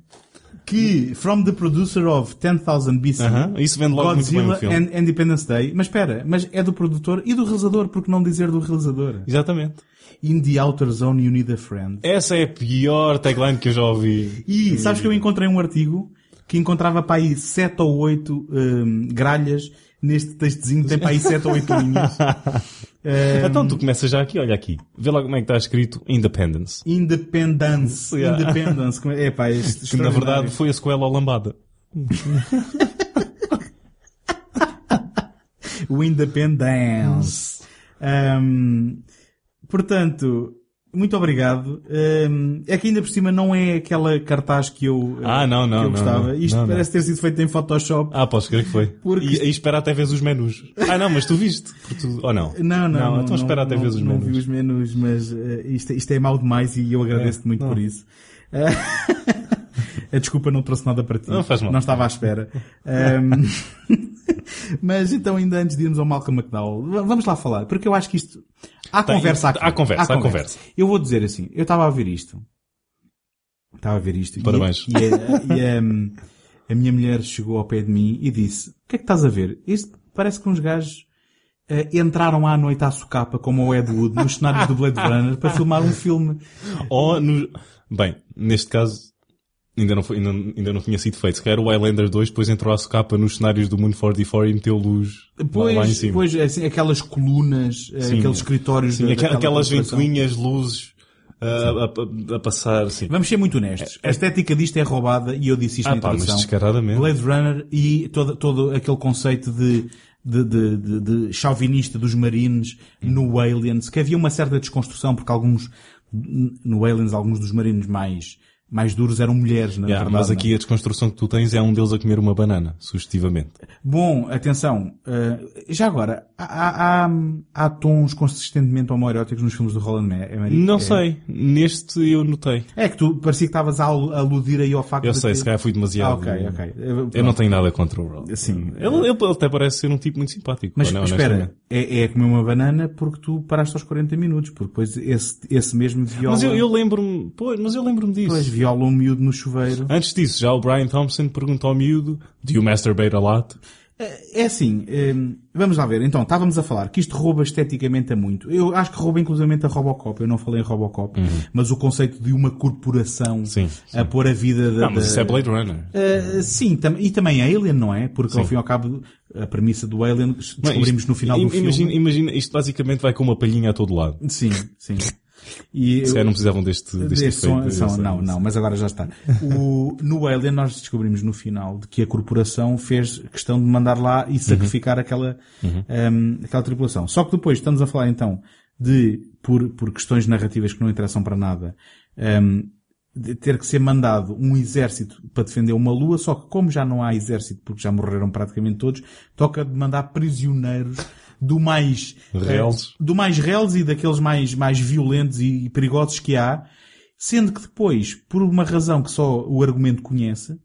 Que, from the producer of 10,000 BC, Aham, isso vende logo muito bem Godzilla o filme. and Independence Day. Mas espera, mas é do produtor e do realizador, por que não dizer do realizador? Exatamente. In the outer zone you need a friend. Essa é a pior tagline que eu já ouvi. E sabes que eu encontrei um artigo que encontrava para aí 7 ou 8 gralhas neste textozinho, tem para aí 7 ou 8 linhas. Hum, Então tu começas já aqui, olha aqui. Vê lá como é que está escrito Independence. Independence. Yeah. Independence. É, isto Que na verdade foi a sequela ao Lambada. O Independence. Hum, portanto, muito obrigado. Hum, é que ainda por cima não é aquela cartaz que eu, eh, Ah, não, não, que eu não, gostava. não. Isto Não, parece ter sido feito em Photoshop. Ah, posso crer que foi. Porque E, e espera até vês os menus. Ah não, mas tu viste. Porque tu- Ou não? Não, não, não. então espera até não, ver os não menus. vi os menus, mas eh, isto, isto é mau demais e eu agradeço-te É, muito não. por isso. a desculpa não trouxe nada para ti. Não faz mal. Não estava à espera. Ahm, mas então ainda antes de irmos ao Malcolm McDowell, vamos lá falar, porque eu acho que isto... Há Tem- conversa aqui. há conversa, há conversa. Eu vou dizer assim, eu estava a ver isto. Estava a ver isto. e- Parabéns. E, a, e a- a minha mulher chegou ao pé de mim e disse, o que é que estás a ver? Isto parece que uns gajos eh, entraram à noite à socapa, como o Ed Wood, nos cenários do Blade Runner, para filmar um filme. Ou no... Bem, neste caso, ainda não, foi, ainda, ainda não tinha sido feito. Se calhar o Highlander 2 depois entrou à socapa nos cenários do Moon 44 e meteu luz Pois, lá em cima. pois assim, aquelas colunas, eh, Sim. aqueles escritórios Sim, da- aquelas ventoinhas, luzes a, a- a passar, sim. Vamos ser muito honestos. A estética disto é roubada e eu disse isto Ah na pá, mas descaradamente. Blade Runner e todo, todo aquele conceito de, de, de, de, de chauvinista dos marines no Aliens, que havia uma certa desconstrução porque alguns, no Aliens, alguns dos marines mais, mais duros eram mulheres, na Yeah, verdade. mas não é? aqui a desconstrução que tu tens é um deles a comer uma banana, sugestivamente. Bom, atenção, eh, já agora, há, há, há tons consistentemente homoeróticos nos filmes do Roland Emmerich? Não É- sei. Neste eu notei. É que tu parecia que estavas a al- aludir aí ao facto Eu sei, se calhar fui demasiado. Ah, ok, ok. Eu não tenho nada contra o Roll. Sim. Ele, ele até parece ser um tipo muito simpático. Mas não, espera, é, é comer uma banana porque tu paraste aos 40 minutos, porque depois esse, esse mesmo viola, Mas eu, eu lembro-me, pois, mas eu lembro-me disso. depois viola um miúdo no chuveiro. Antes disso, já o Brian Thompson perguntou ao miúdo, do you masturbate a lot? É assim, hum, vamos lá ver. Então, estávamos a falar que isto rouba esteticamente a muito. Eu acho que rouba inclusivamente a Robocop. Eu não falei em Robocop, mas o conceito de uma corporação Uhum. Sim, sim. a pôr a vida da... Não, mas da- isso é Blade Runner. Uh, sim, tam- e também Alien, não é? Porque ao Sim. fim e ao cabo, a premissa do Alien Não, descobrimos isto- no final do im- filme. imagina, imagina, isto basicamente vai com uma palhinha a todo lado. Sim, sim. E Se calhar não precisavam deste, deste Deste efeito. som- Eu não, eu não, mas agora já está. O- no Alien nós descobrimos no final de que a corporação fez questão de mandar lá Uhum. e sacrificar aquela, hum, aquela tripulação. Só que depois estamos a falar então de, por, por questões narrativas que não interessam para nada, hum, de ter que ser mandado um exército para defender uma lua, só que como já não há exército porque já morreram praticamente todos, toca de mandar prisioneiros do mais Reles. eh, do mais reles e daqueles mais, mais violentos e perigosos que há, sendo que depois, por uma razão que só o argumento conhece,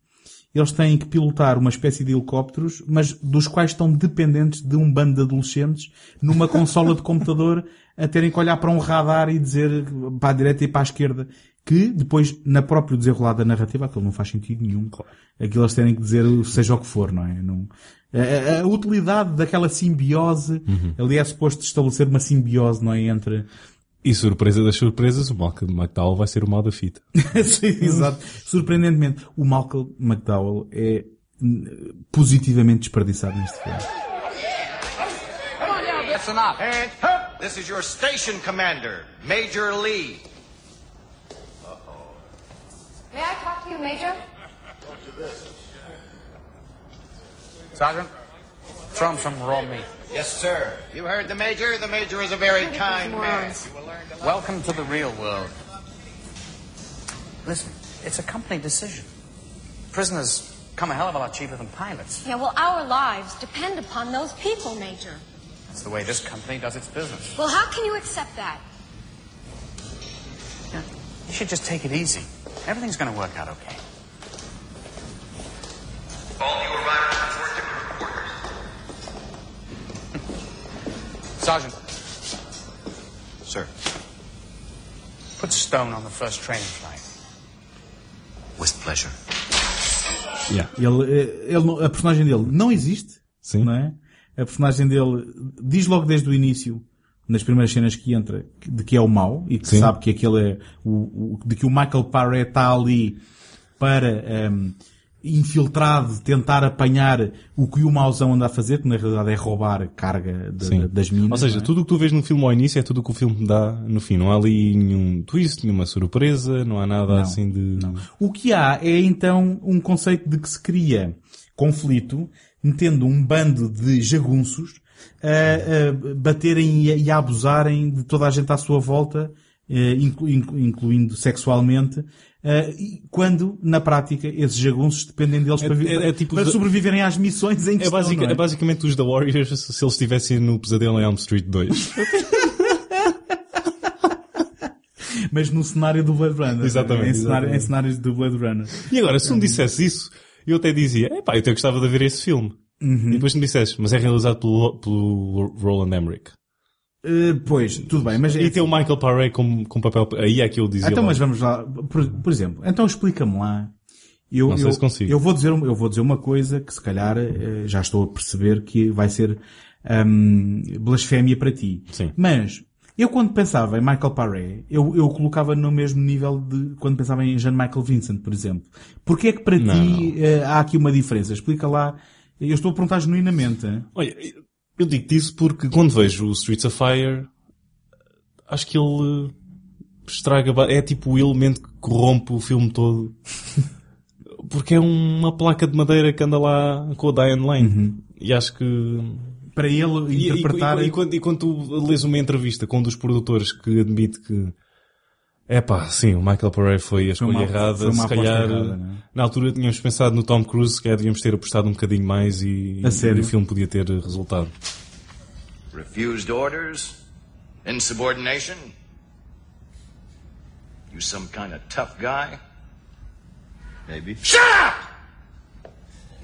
eles têm que pilotar uma espécie de helicópteros, mas dos quais estão dependentes de um bando de adolescentes numa consola de computador a terem que olhar para um radar e dizer para a direita e para a esquerda. Que depois, na própria desenrolar da narrativa, aquilo não faz sentido nenhum. Aquilo eles terem que dizer seja o que for, não é? Não... A, a- utilidade daquela simbiose, ali é suposto estabelecer uma simbiose, não é? Entre, E surpresa das surpresas, o Malcolm McDowell vai ser o mal da fita. Sim, exato. Surpreendentemente, o Malcolm McDowell é hum, positivamente desperdiçado neste filme. Up. This is your station commander, Major Lee. May I talk to you, Major? Sergeant, some raw meat. Yes, sir. You heard the Major. The Major is a very kind man. You will learn to Welcome to the real world. Listen, it's a company decision. Prisoners come a hell of a lot cheaper than pilots. Yeah, well, our lives depend upon those people, Major. That's the way this company does its business. Well, how can you accept that? Yeah. You should just take it easy. Everything's going to work out okay. All new arrivals Sergeant, Sir, put Stone on the first training flight. with pleasure. Yeah. Ele, eh, ele, a personagem dele não existe, Sim. não é? A personagem dele diz logo desde o início, nas primeiras cenas que entra, de que é o mau e que Sim. sabe que aquele é o, o- de que o Michael Paré está ali para ehm, infiltrado, tentar apanhar o que o mauzão anda a fazer, que na realidade é roubar carga de- das minas. Ou seja, não é? tudo o que tu vês no filme ao início é tudo o que o filme dá no fim. Não há ali nenhum twist, nenhuma surpresa, não há nada Não, assim de... O que há é então um conceito de que se cria conflito, metendo um bando de jagunços a, a baterem e a, e a abusarem de toda a gente à sua volta, incluindo sexualmente, eh, quando, na prática, esses jagunços dependem deles É- para, é- é tipo para sobreviverem às missões em É, questão, basic- é? é basicamente os The Warriors se eles estivessem no Pesadelo em Elm Street 2. Mas no cenário do Blade Runner. Exatamente, Em, cenário, em cenários do Blade Runner. E agora, se me dissesse isso, eu até dizia, epá, eu até gostava de ver esse filme. Uhum. E depois me disseste, mas é realizado pelo, pelo Roland Emmerich. Eh, pois, tudo bem, mas... E tem o Michael Paré com, com papel... Aí é que eu dizia Então, logo. mas vamos lá. Por, por exemplo, então explica-me lá. Eu, Não sei eu, se consigo. eu vou dizer, um- eu vou dizer uma coisa que se calhar eh, já estou a perceber que vai ser hum, blasfémia para ti. Sim. Mas eu quando pensava em Michael Paré, eu, eu colocava no mesmo nível de quando pensava em Jean-Michael Vincent, por exemplo. Porquê é que para Não. ti eh, há aqui uma diferença? Explica lá. Eu estou a perguntar genuinamente. Olha, eu digo isso porque quando vejo o Streets of Fire, acho que ele eh, estraga... É tipo o elemento que corrompe o filme todo. Porque é uma placa de madeira que anda lá com a Diane Lane. E acho que Para ele E, e- interpretar... e- e quando, e quando tu lês uma entrevista com um dos produtores que admite que é pá, sim, o Michael Paré foi a Foi escolha uma- errada, foi uma se calhar errada, é? na altura tínhamos pensado no Tom Cruise, se calhar devíamos ter apostado um bocadinho mais e, e o filme podia ter resultado. Refused orders? Insubordination? You some kind of tough guy? Maybe. Shut up!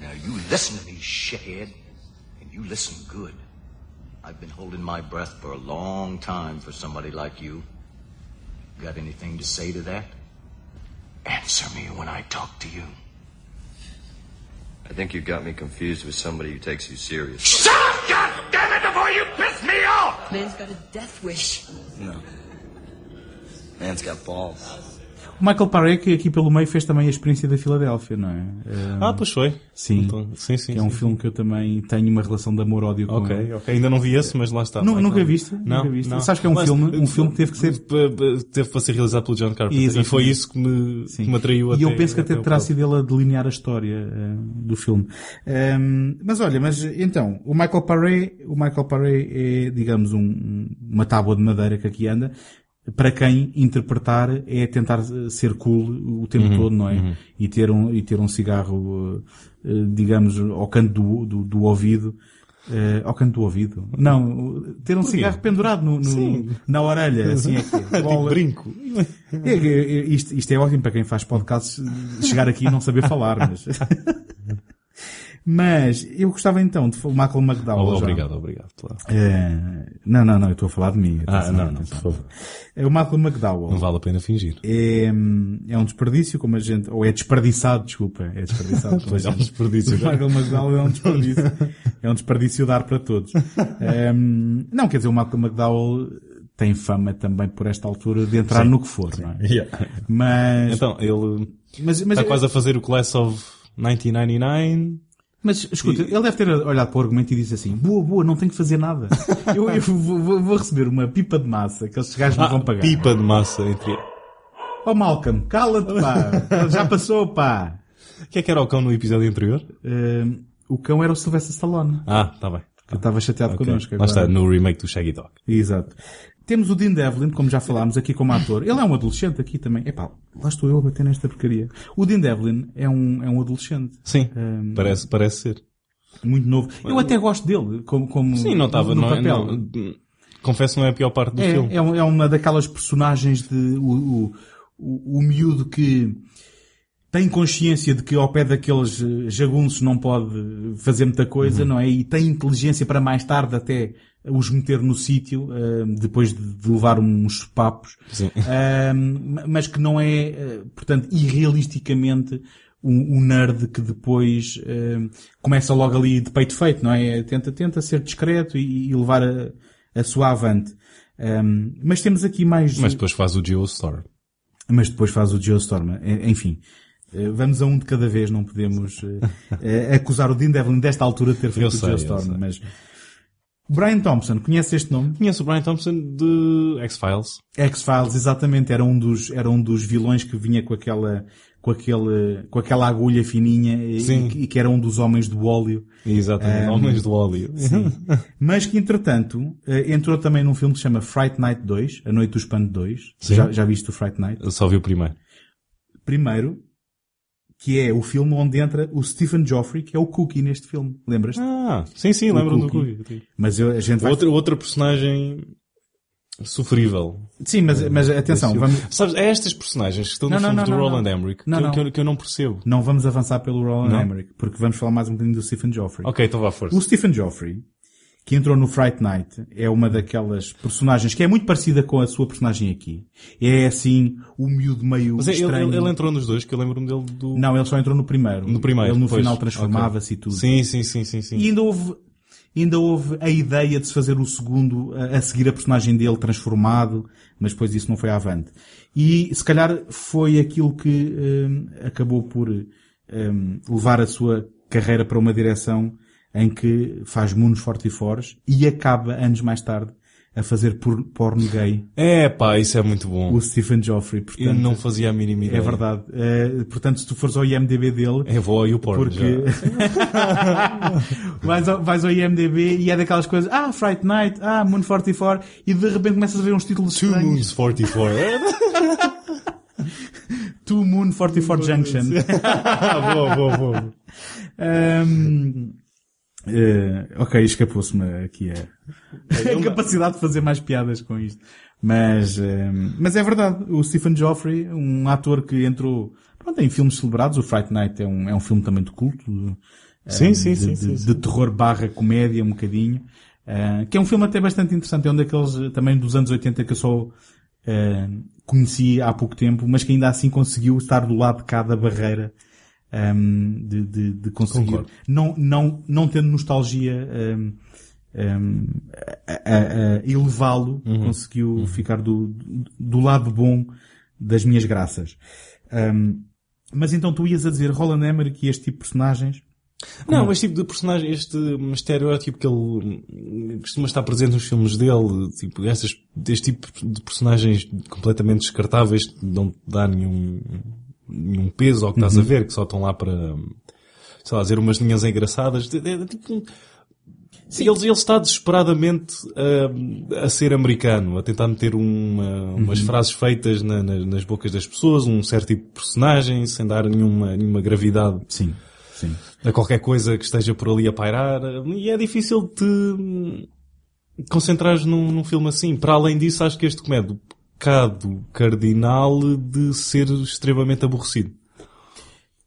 Now you listen to me, shithead, and you listen good. I've been holding my breath for a long time for somebody like you. Got anything to say to that? Answer me when I talk to you. I think you got me confused with somebody who takes you serious. Shut up, God damn it, before you piss me off! Man's got a death wish. No. Man's got balls. O Michael Paré, que aqui pelo meio fez também a experiência da Filadélfia, não é? Eh, Ah, pois foi. Sim. Então, sim, sim. é um sim, filme que eu também tenho uma relação de amor-ódio com Ok, ele. ok. Ainda não vi esse, mas lá está. Michael. nunca viste? Não, Nunca viste? não. Sabes que é um Mas- filme- um filme que teve que ser- P- p- Teve para ser realizado pelo John Carpenter. Exatamente. E foi isso que me, que me atraiu E até, eu penso que até ao terá sido ele a delinear a história eh, do filme. Ehm, mas olha, mas então, o Michael Paré, o Michael Paré é, digamos, um- uma tábua de madeira que aqui anda. Para quem interpretar é tentar eh, ser cool o tempo Uhum, todo, não é? uhum. E ter um, e ter um cigarro, eh, eh, digamos, ao canto do, do, do ouvido. eh, ao canto do ouvido. Não, ter um Porquê? cigarro pendurado no, no- na orelha, assim é que é. Tipo Bola. brinco. É, é, é, isto, isto é ótimo para quem faz podcasts chegar aqui e não saber falar, mas... mas eu gostava então de o Michael McDowell. já. Obrigado, obrigado. claro. É, não, não, não, eu estou a falar de mim. Ah, não, não, por favor. É o Michael McDowell. Não vale a pena fingir. É, é um desperdício, como a gente, ou é desperdiçado, desculpa, é desperdiçado. Pois é um desperdício. O Michael McDowell é um desperdício. É um desperdício dar para todos. Ehm, não, quer dizer, o Michael McDowell tem fama também por esta altura de entrar Sim. no que for, não é? Yeah. Mas, Então, ele mas, mas, está quase a fazer o Class of 1999. Mas, escuta, ele deve ter olhado para o argumento e disse assim, boa, boa, não tenho que fazer nada. Eu, eu vou, vou- receber uma pipa de massa que esses gajos não Ah, vão pagar. pipa de massa entre... Oh Malcolm, cala-te pá. Já passou pá. O que é que era o cão no episódio anterior? Ehm, o cão era o Sylvester Stallone. Ah, está bem. Que estava chateado Ok. connosco. Lá está, no remake do Shaggy Dog. Exato. Temos o Dean Devlin, como já falámos aqui como ator. Ele é um adolescente aqui também. Epá, lá estou eu a bater nesta porcaria. O Dean Devlin é um, é um adolescente. Sim, Ehm, parece, parece ser. Muito novo. Eu até gosto dele, como, como Sim, não estava... no não- papel. não- confesso não é a pior parte do filme. É, é, um- é uma daquelas personagens de o, o, o, o miúdo que tem consciência de que ao pé daqueles eh, jagunços não pode fazer muita coisa, Uhum. não é? E tem inteligência para mais tarde até os meter no sítio, eh, depois de, levar uns papos. Sim. Eh, mas que não é, portanto, irrealisticamente um, um nerd que depois começa logo ali de peito feito, não é? Tenta, tenta ser discreto e, levar a, a sua avante. Mas temos aqui mais... Mas depois faz o Geostorm. mas depois faz o Geostorm. Enfim. Eh, Vamos a um de cada vez, não podemos eh, eh, acusar o Dean Devlin desta altura de ter feito Eu o sei, sei. Mas... Brian Thompson, conhece este nome? Conheço o Brian Thompson de X-Files. X-Files, exatamente, era um dos, era um dos vilões que vinha com aquela, com aquele, com aquela agulha fininha e, e que era um dos homens do óleo. Exatamente, Um, Homens do Óleo. Sim. Mas que, entretanto, entrou também num filme que se chama Fright Night 2, A Noite do Espanto 2. Sim. Já, já viste o Fright Night? Eu só vi o primeiro. Primeiro, que é o filme onde entra o Stephen Joffrey, que é o Cookie neste filme. Lembras-te? Ah, sim, sim, O lembro-me do Cookie. Mas eu- a gente vai... Outra, outra personagem sofrível. Sim, mas, mas atenção, vamos... filme. Sabes, é estas personagens que estão Não, nos não, não, do Roland. Emmerich que, eu- não. Que, eu, que eu não percebo. Não vamos avançar pelo Roland? Emmerich, porque vamos falar mais um bocadinho do Stephen Joffrey. Ok, então vá, força. O Stephen Joffrey, que entrou no Fright Night, é uma daquelas personagens que é muito parecida com a sua personagem aqui. É assim, o miúdo meio Mas é, estranho. ele, ele entrou nos dois, que eu lembro-me dele do... Não, ele só entrou no primeiro. No primeiro, Ele no pois. final transformava-se Ok. e tudo. Sim, sim, sim, sim, sim. E ainda houve, ainda houve a ideia de se fazer o segundo a, a seguir a personagem dele transformado, mas depois isso não foi avante. E se calhar foi aquilo que hum, acabou por hum, levar a sua carreira para uma direção em que faz Moons 44 e acaba anos mais tarde a fazer por, porno gay É pá, isso é muito bom. o Stephen Joffrey. Portanto, Eu não fazia a mínima ideia. É verdade. Eh, portanto, se tu fores ao IMDB dele, Eu vou ao YouPorn porque vais, ao, vais ao IMDB e é daquelas coisas, ah, Fright Night, ah, Moon 44, e de repente começas a ver uns títulos Two estranhos. Moons 44. Two Moon 44 Junction. boa, boa, boa. Ahm, eh, ok, escapou-se-me aqui a, a capacidade de fazer mais piadas com isto. Mas, ahm, mas é verdade, o Stephen Joffrey, um ator que entrou pronto, em filmes celebrados, o Fright Night é um, é um filme também de culto, Sim, ahm, sim, de, sim, de- sim, de sim. terror barra comédia um bocadinho, ah, que é um filme até bastante interessante, é um daqueles eh, também dos anos 80 que eu só conheci há pouco tempo, mas que ainda assim conseguiu estar do lado de cada barreira um, de, de, de conseguir, Concordo. não, não, não tendo nostalgia, um, um, a, a- a elevá-lo, Uhum. conseguiu ficar do, do lado bom das minhas graças. Mas então tu ias a dizer Roland Emmerich e este tipo de personagens? Não, este tipo de personagem, este estereótipo que ele hum, costuma estar presente nos filmes dele, tipo, estas, este tipo de personagens completamente descartáveis que não dá nenhum, nenhum peso ao que estás a ver, que só estão lá para, sei lá, dizer umas linhas engraçadas. É, é, tipo, ele, ele está desesperadamente a ser americano, a tentar meter uma- umas frases feitas na- na- nas bocas das pessoas, um certo tipo de personagem, sem dar nenhuma, nenhuma gravidade Sim, sim. a qualquer coisa que esteja por ali a pairar. E é difícil te concentrares num, num filme assim. Para além disso, acho que este comete o pecado cardinal de ser extremamente aborrecido.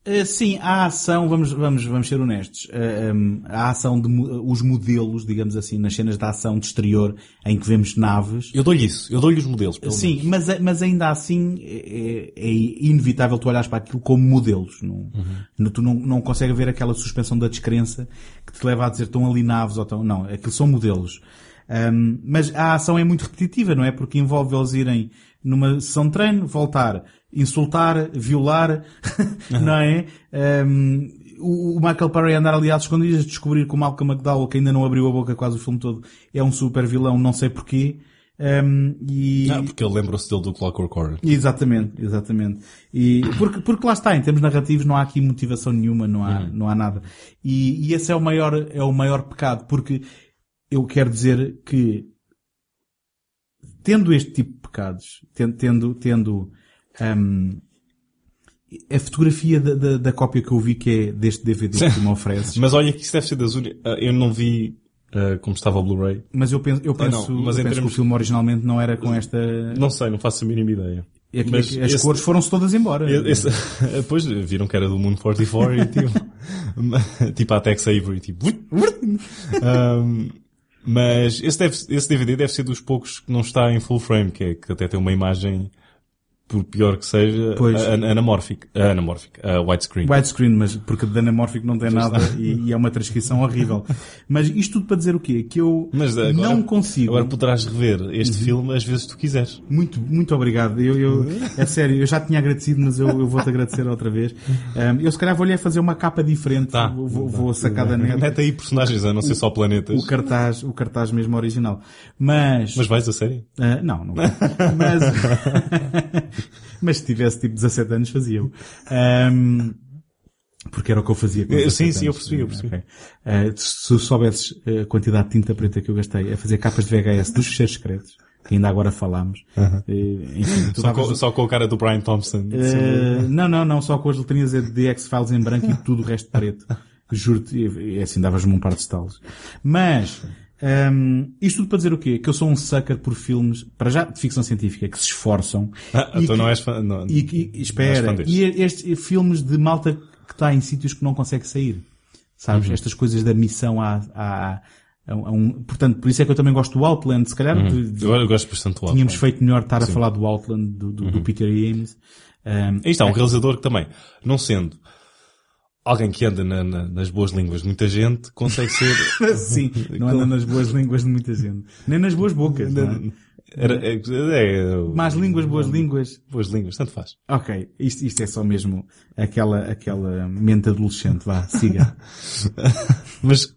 Uh, sim, a ação, vamos, vamos, vamos ser honestos, uh, um, a ação de, os modelos, digamos assim, nas cenas de ação de exterior em que vemos naves, Eu dou-lhe isso. Eu dou-lhe os modelos. pelo Sim, menos. mas, é- mas ainda assim é, é inevitável tu olhares para aquilo como modelos. Não, não- tu não, não consegues ver aquela suspensão da descrença que te leva a dizer estão ali naves ou estão... Não, aquilo são modelos. Ahm, mas a ação é muito repetitiva, não é? Porque envolve eles irem numa sessão de treino, voltar, insultar, violar, não é? Ahm, o, Michael Parry andar ali às escondidas, descobrir que o Malcolm McDowell, que ainda não abriu a boca quase o filme todo, é um super vilão, não sei porquê. Ahm, e... Ah, porque ele lembrou-se dele do Clockwork Orange. Exatamente, exatamente. E, porque, porque lá está, em termos narrativos não há aqui motivação nenhuma, não há, não há nada. E, e esse é o maior, é o maior pecado, porque eu quero dizer que tendo este tipo de pecados, tendo, tendo, tendo hum, a fotografia da, da, da cópia que eu vi que é deste DVD que tu me ofereces, Mas olha que isso deve ser das únicas... ah, Eu não vi ah, como estava o Blu-ray. mas eu penso, eu Ah, penso, não, mas eu penso que termos- o filme originalmente não era com esta... Não sei, não faço a mínima ideia. é que- Mas as esse- cores foram-se todas embora. Esse, depois viram que era do Moon 44 e tipo, tipo a Tex Avery, tipo, Um, mas esse, deve, esse DVD deve ser dos poucos que não está em full frame, que é que até tem uma imagem, por pior que seja, Pois. a- a- anamórfica, a widescreen. Widescreen, mas porque de anamórfico não tem nada e, e é uma transcrição horrível. Mas isto tudo para dizer o quê? Que eu Mas agora, não consigo. Agora poderás rever este Uhum. filme às vezes que tu quiseres. Muito, muito obrigado. Eu, eu, é sério, eu já tinha agradecido, mas eu, eu vou-te agradecer outra vez. Um, eu se calhar vou-lhe fazer uma capa diferente. Tá. vou, vou, vou sacar da net Mete aí personagens a não ser só planetas. o cartaz, o cartaz mesmo original. Mas, Mas vais a sério? Ah, não, não. Mas, mas se tivesse tipo 17 anos fazia-o. Ahm, porque era o que eu fazia com Eh, 17 sim, sim, eu percebi, eu percebi. Ok. Ah, se soubesses a quantidade de tinta preta que eu gastei a fazer capas de VHS dos fecheiros secretos, que ainda agora falámos, eh, enfim, tu Só davas- com, só com a cara do Brian Thompson. eh, não, não, não, só com as letrinhas de X-Files em branco e tudo o resto preto. Juro-te, assim davas-me um par de estalos. Mas, hum, isto tudo para dizer o quê? Que eu sou um sucker por filmes, para já, de ficção científica, que se esforçam. Ah, e então que- não és fã, não, e, que- não és espera, destes. e estes filmes de malta que está em sítios que não consegue sair. Sabes? Uhum. Estas coisas da missão a, a, a, a um, portanto, por isso é que eu também gosto do Outland, se calhar, de- de- Eu, gosto bastante do tínhamos Outland. feito melhor estar a Sim. falar do Outland, do, do, do Peter James. Um, Aí está, um realizador que também, não sendo alguém que anda na- na- nas boas línguas de muita gente, consegue ser... Sim, não anda nas boas línguas de muita gente. Nem nas boas bocas. não é? Era, é, é, Más línguas, boas línguas. Boas línguas, tanto faz. Ok, isto, isto é só mesmo aquela, aquela mente adolescente. Vá, siga. Mas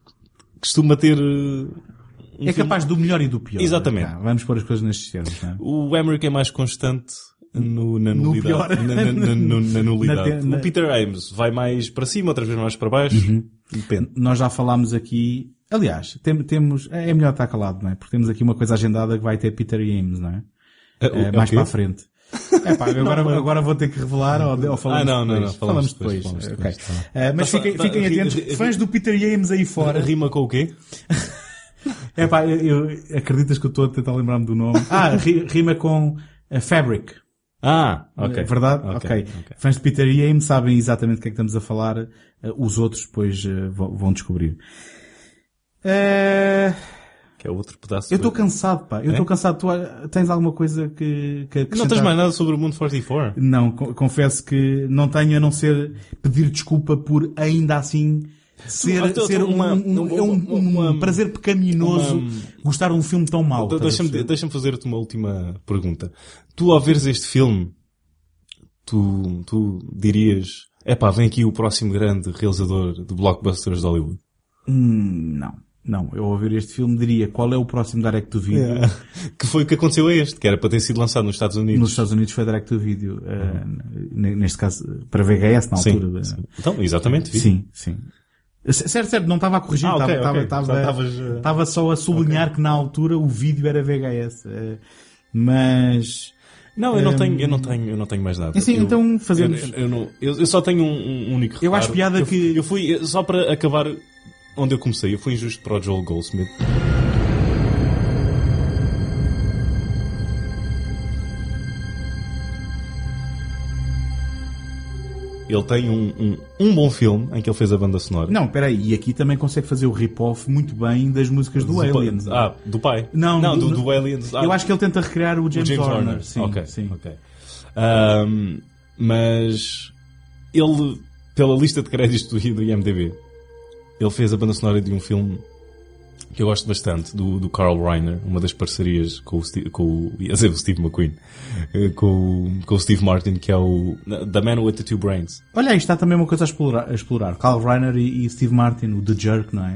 costuma ter... um é filme- capaz do melhor e do pior. Exatamente. Tá, vamos pôr as coisas nestes termos. não é? O Emmerich é mais constante no, na No nulidade. pior. Na, na- na- na- nulidade. O Peter Ames vai mais para cima, outras vezes mais para baixo. Uhum. Depende. Nós já falámos aqui, aliás, tem- temos, é é melhor estar calado, não é? Porque temos aqui uma coisa agendada que vai ter Peter James, não é? É, é mais para a frente. É pá, agora, Não, agora vou ter que revelar ou, ou falamos Ah, não, não, depois? não, falamos depois. depois, falamos depois, tá bem. Eh, mas Tá, fiquem, tá, fiquem atentos, ri- fãs do Peter James aí fora. Rima com o quê? É pá, eu, eu- acreditas que eu estou a tentar lembrar-me do nome? Ah, ri- rima com eh, Fabric. Ah, ok. É verdade? Ok, ok. ok. Fãs de Peter James sabem exatamente do que é que estamos a falar. eh, os outros depois eh, vão, descobrir. Eh, que é outro pedaço. Eu estou de- cansado, pá. Eu É? estou cansado. Tu tens alguma coisa que, que Não tens mais nada sobre o mundo 44? Não, co- confesso que não tenho a não ser pedir desculpa por ainda assim ser, tu- ser um, uma- um- uma- é um- um prazer pecaminoso uma- gostar de um filme tão mau. Estás a Deixa-me deixa fazer-te uma última pergunta. Tu, ao veres este filme, tu, tu dirias, epá, vem aqui o próximo grande realizador de blockbusters de Hollywood. Hum, não. Não, eu ao ver este filme diria qual é o próximo direct to video. Que foi o que aconteceu a este, que era para ter sido lançado nos Estados Unidos. Nos Estados Unidos foi direct to video. eh, n- neste caso, para VHS na Sim, altura. sim. Então, exatamente, vídeo. Sim, sim. Certo, certo, não estava a corrigir, Ah, estava, ok, estava, ok. estava, Só eh, estava só a sublinhar que na altura o vídeo era VHS. eh, Mas, Não, eu não Hum, tenho, eu não tenho, eu não tenho mais nada. Assim, Eu- então fazemos- Eu, eu não- eu- eu só tenho um, um único Eu acho piada que- Eu fui, só para acabar onde eu comecei, eu fui injusto para o Joel Goldsmith. Ele tem um, um, um bom filme em que ele fez a banda sonora. não, peraí, e aqui também consegue fazer o rip-off muito bem das músicas do pa- Aliens. Ah, do pai? Não, não do- do, do Aliens. Ah, Eu acho que ele tenta recriar o o James, Horner. Sim, ok, sim. ok. Ahm, mas ele, pela lista de créditos do, do IMDB, ele fez a banda sonora de um filme que eu gosto bastante, do, do Carl Reiner, uma das parcerias com o, Steve, com o, ia dizer o Steve McQueen, eh, com, o- com o Steve Martin, que é o The Man with the Two Brains. Olha, aí está também uma coisa a explorar. A explorar. Carl Reiner e, e Steve Martin, o The Jerk, não é?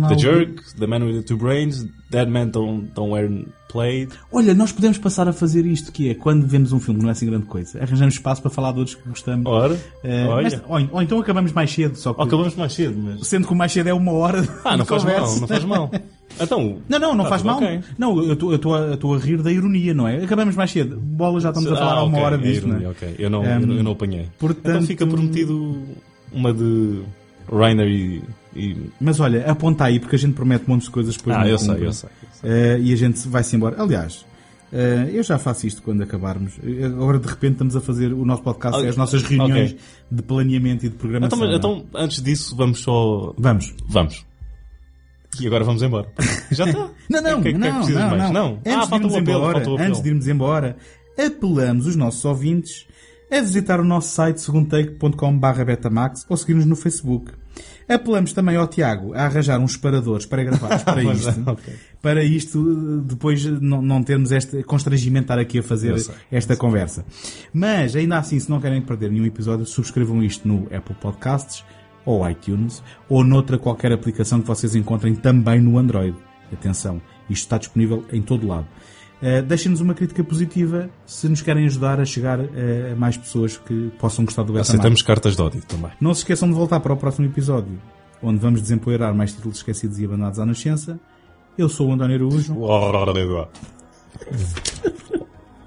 Lá The Jerk, The Man with the Two Brains, Dead Man Don't, don't Wear Played. Olha, nós podemos passar a fazer isto, que é, quando vemos um filme não é assim grande coisa, arranjamos espaço para falar de outros que gostamos. Ora, Eh, olha. mas- ou, então acabamos mais cedo, só que... Ou acabamos mais cedo, mas... Sendo que o mais cedo é uma hora Ah, não faz mal, não faz mal. Então, Não, não, não tá faz mal. ok. Não, eu estou- a, a rir da ironia, não é? Acabamos mais cedo. Bola, já estamos a falar Ah, há uma hora é disto, ironia, não é? ok. Eu não, Um, eu não, eu não apanhei. portanto- Então fica prometido uma de Reiner e... e- Mas olha, aponta aí, porque a gente promete montes de coisas depois Ah, não eu sei, eu sei, eu Eh, e a gente vai-se embora. Aliás, eh, eu já faço isto quando acabarmos. Agora, de repente, estamos a fazer o nosso podcast, Ok. é as nossas reuniões Ok. de planeamento e de programação. Então, não é? então, antes disso, vamos só... Vamos. Vamos. E agora vamos embora. Já está. Não, não, é que- o que é que não, não, não. Ah, Antes, de falta irmos embora, antes de irmos embora, apelamos os nossos ouvintes a visitar o nosso site segundotake.com.br betamax ou seguir-nos no Facebook. Apelamos também ao Tiago a arranjar uns separadores pré-gravados para Mas, isto. ok. Para isto, depois não, não termos este constrangimento de estar aqui a fazer esta conversa. Mas, ainda assim, se não querem perder nenhum episódio, subscrevam isto no Apple Podcasts, ou iTunes, ou noutra qualquer aplicação que vocês encontrem também no Android. Atenção, isto está disponível em todo lado. Uh, Deixem-nos uma crítica positiva se nos querem ajudar a chegar uh, a mais pessoas que possam gostar do Betamax. Aceitamos cartas de ódio também. Não se esqueçam de voltar para o próximo episódio, onde vamos desempoeirar mais títulos esquecidos e abandonados à nascença. Eu sou o António Araújo.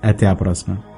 Até à próxima.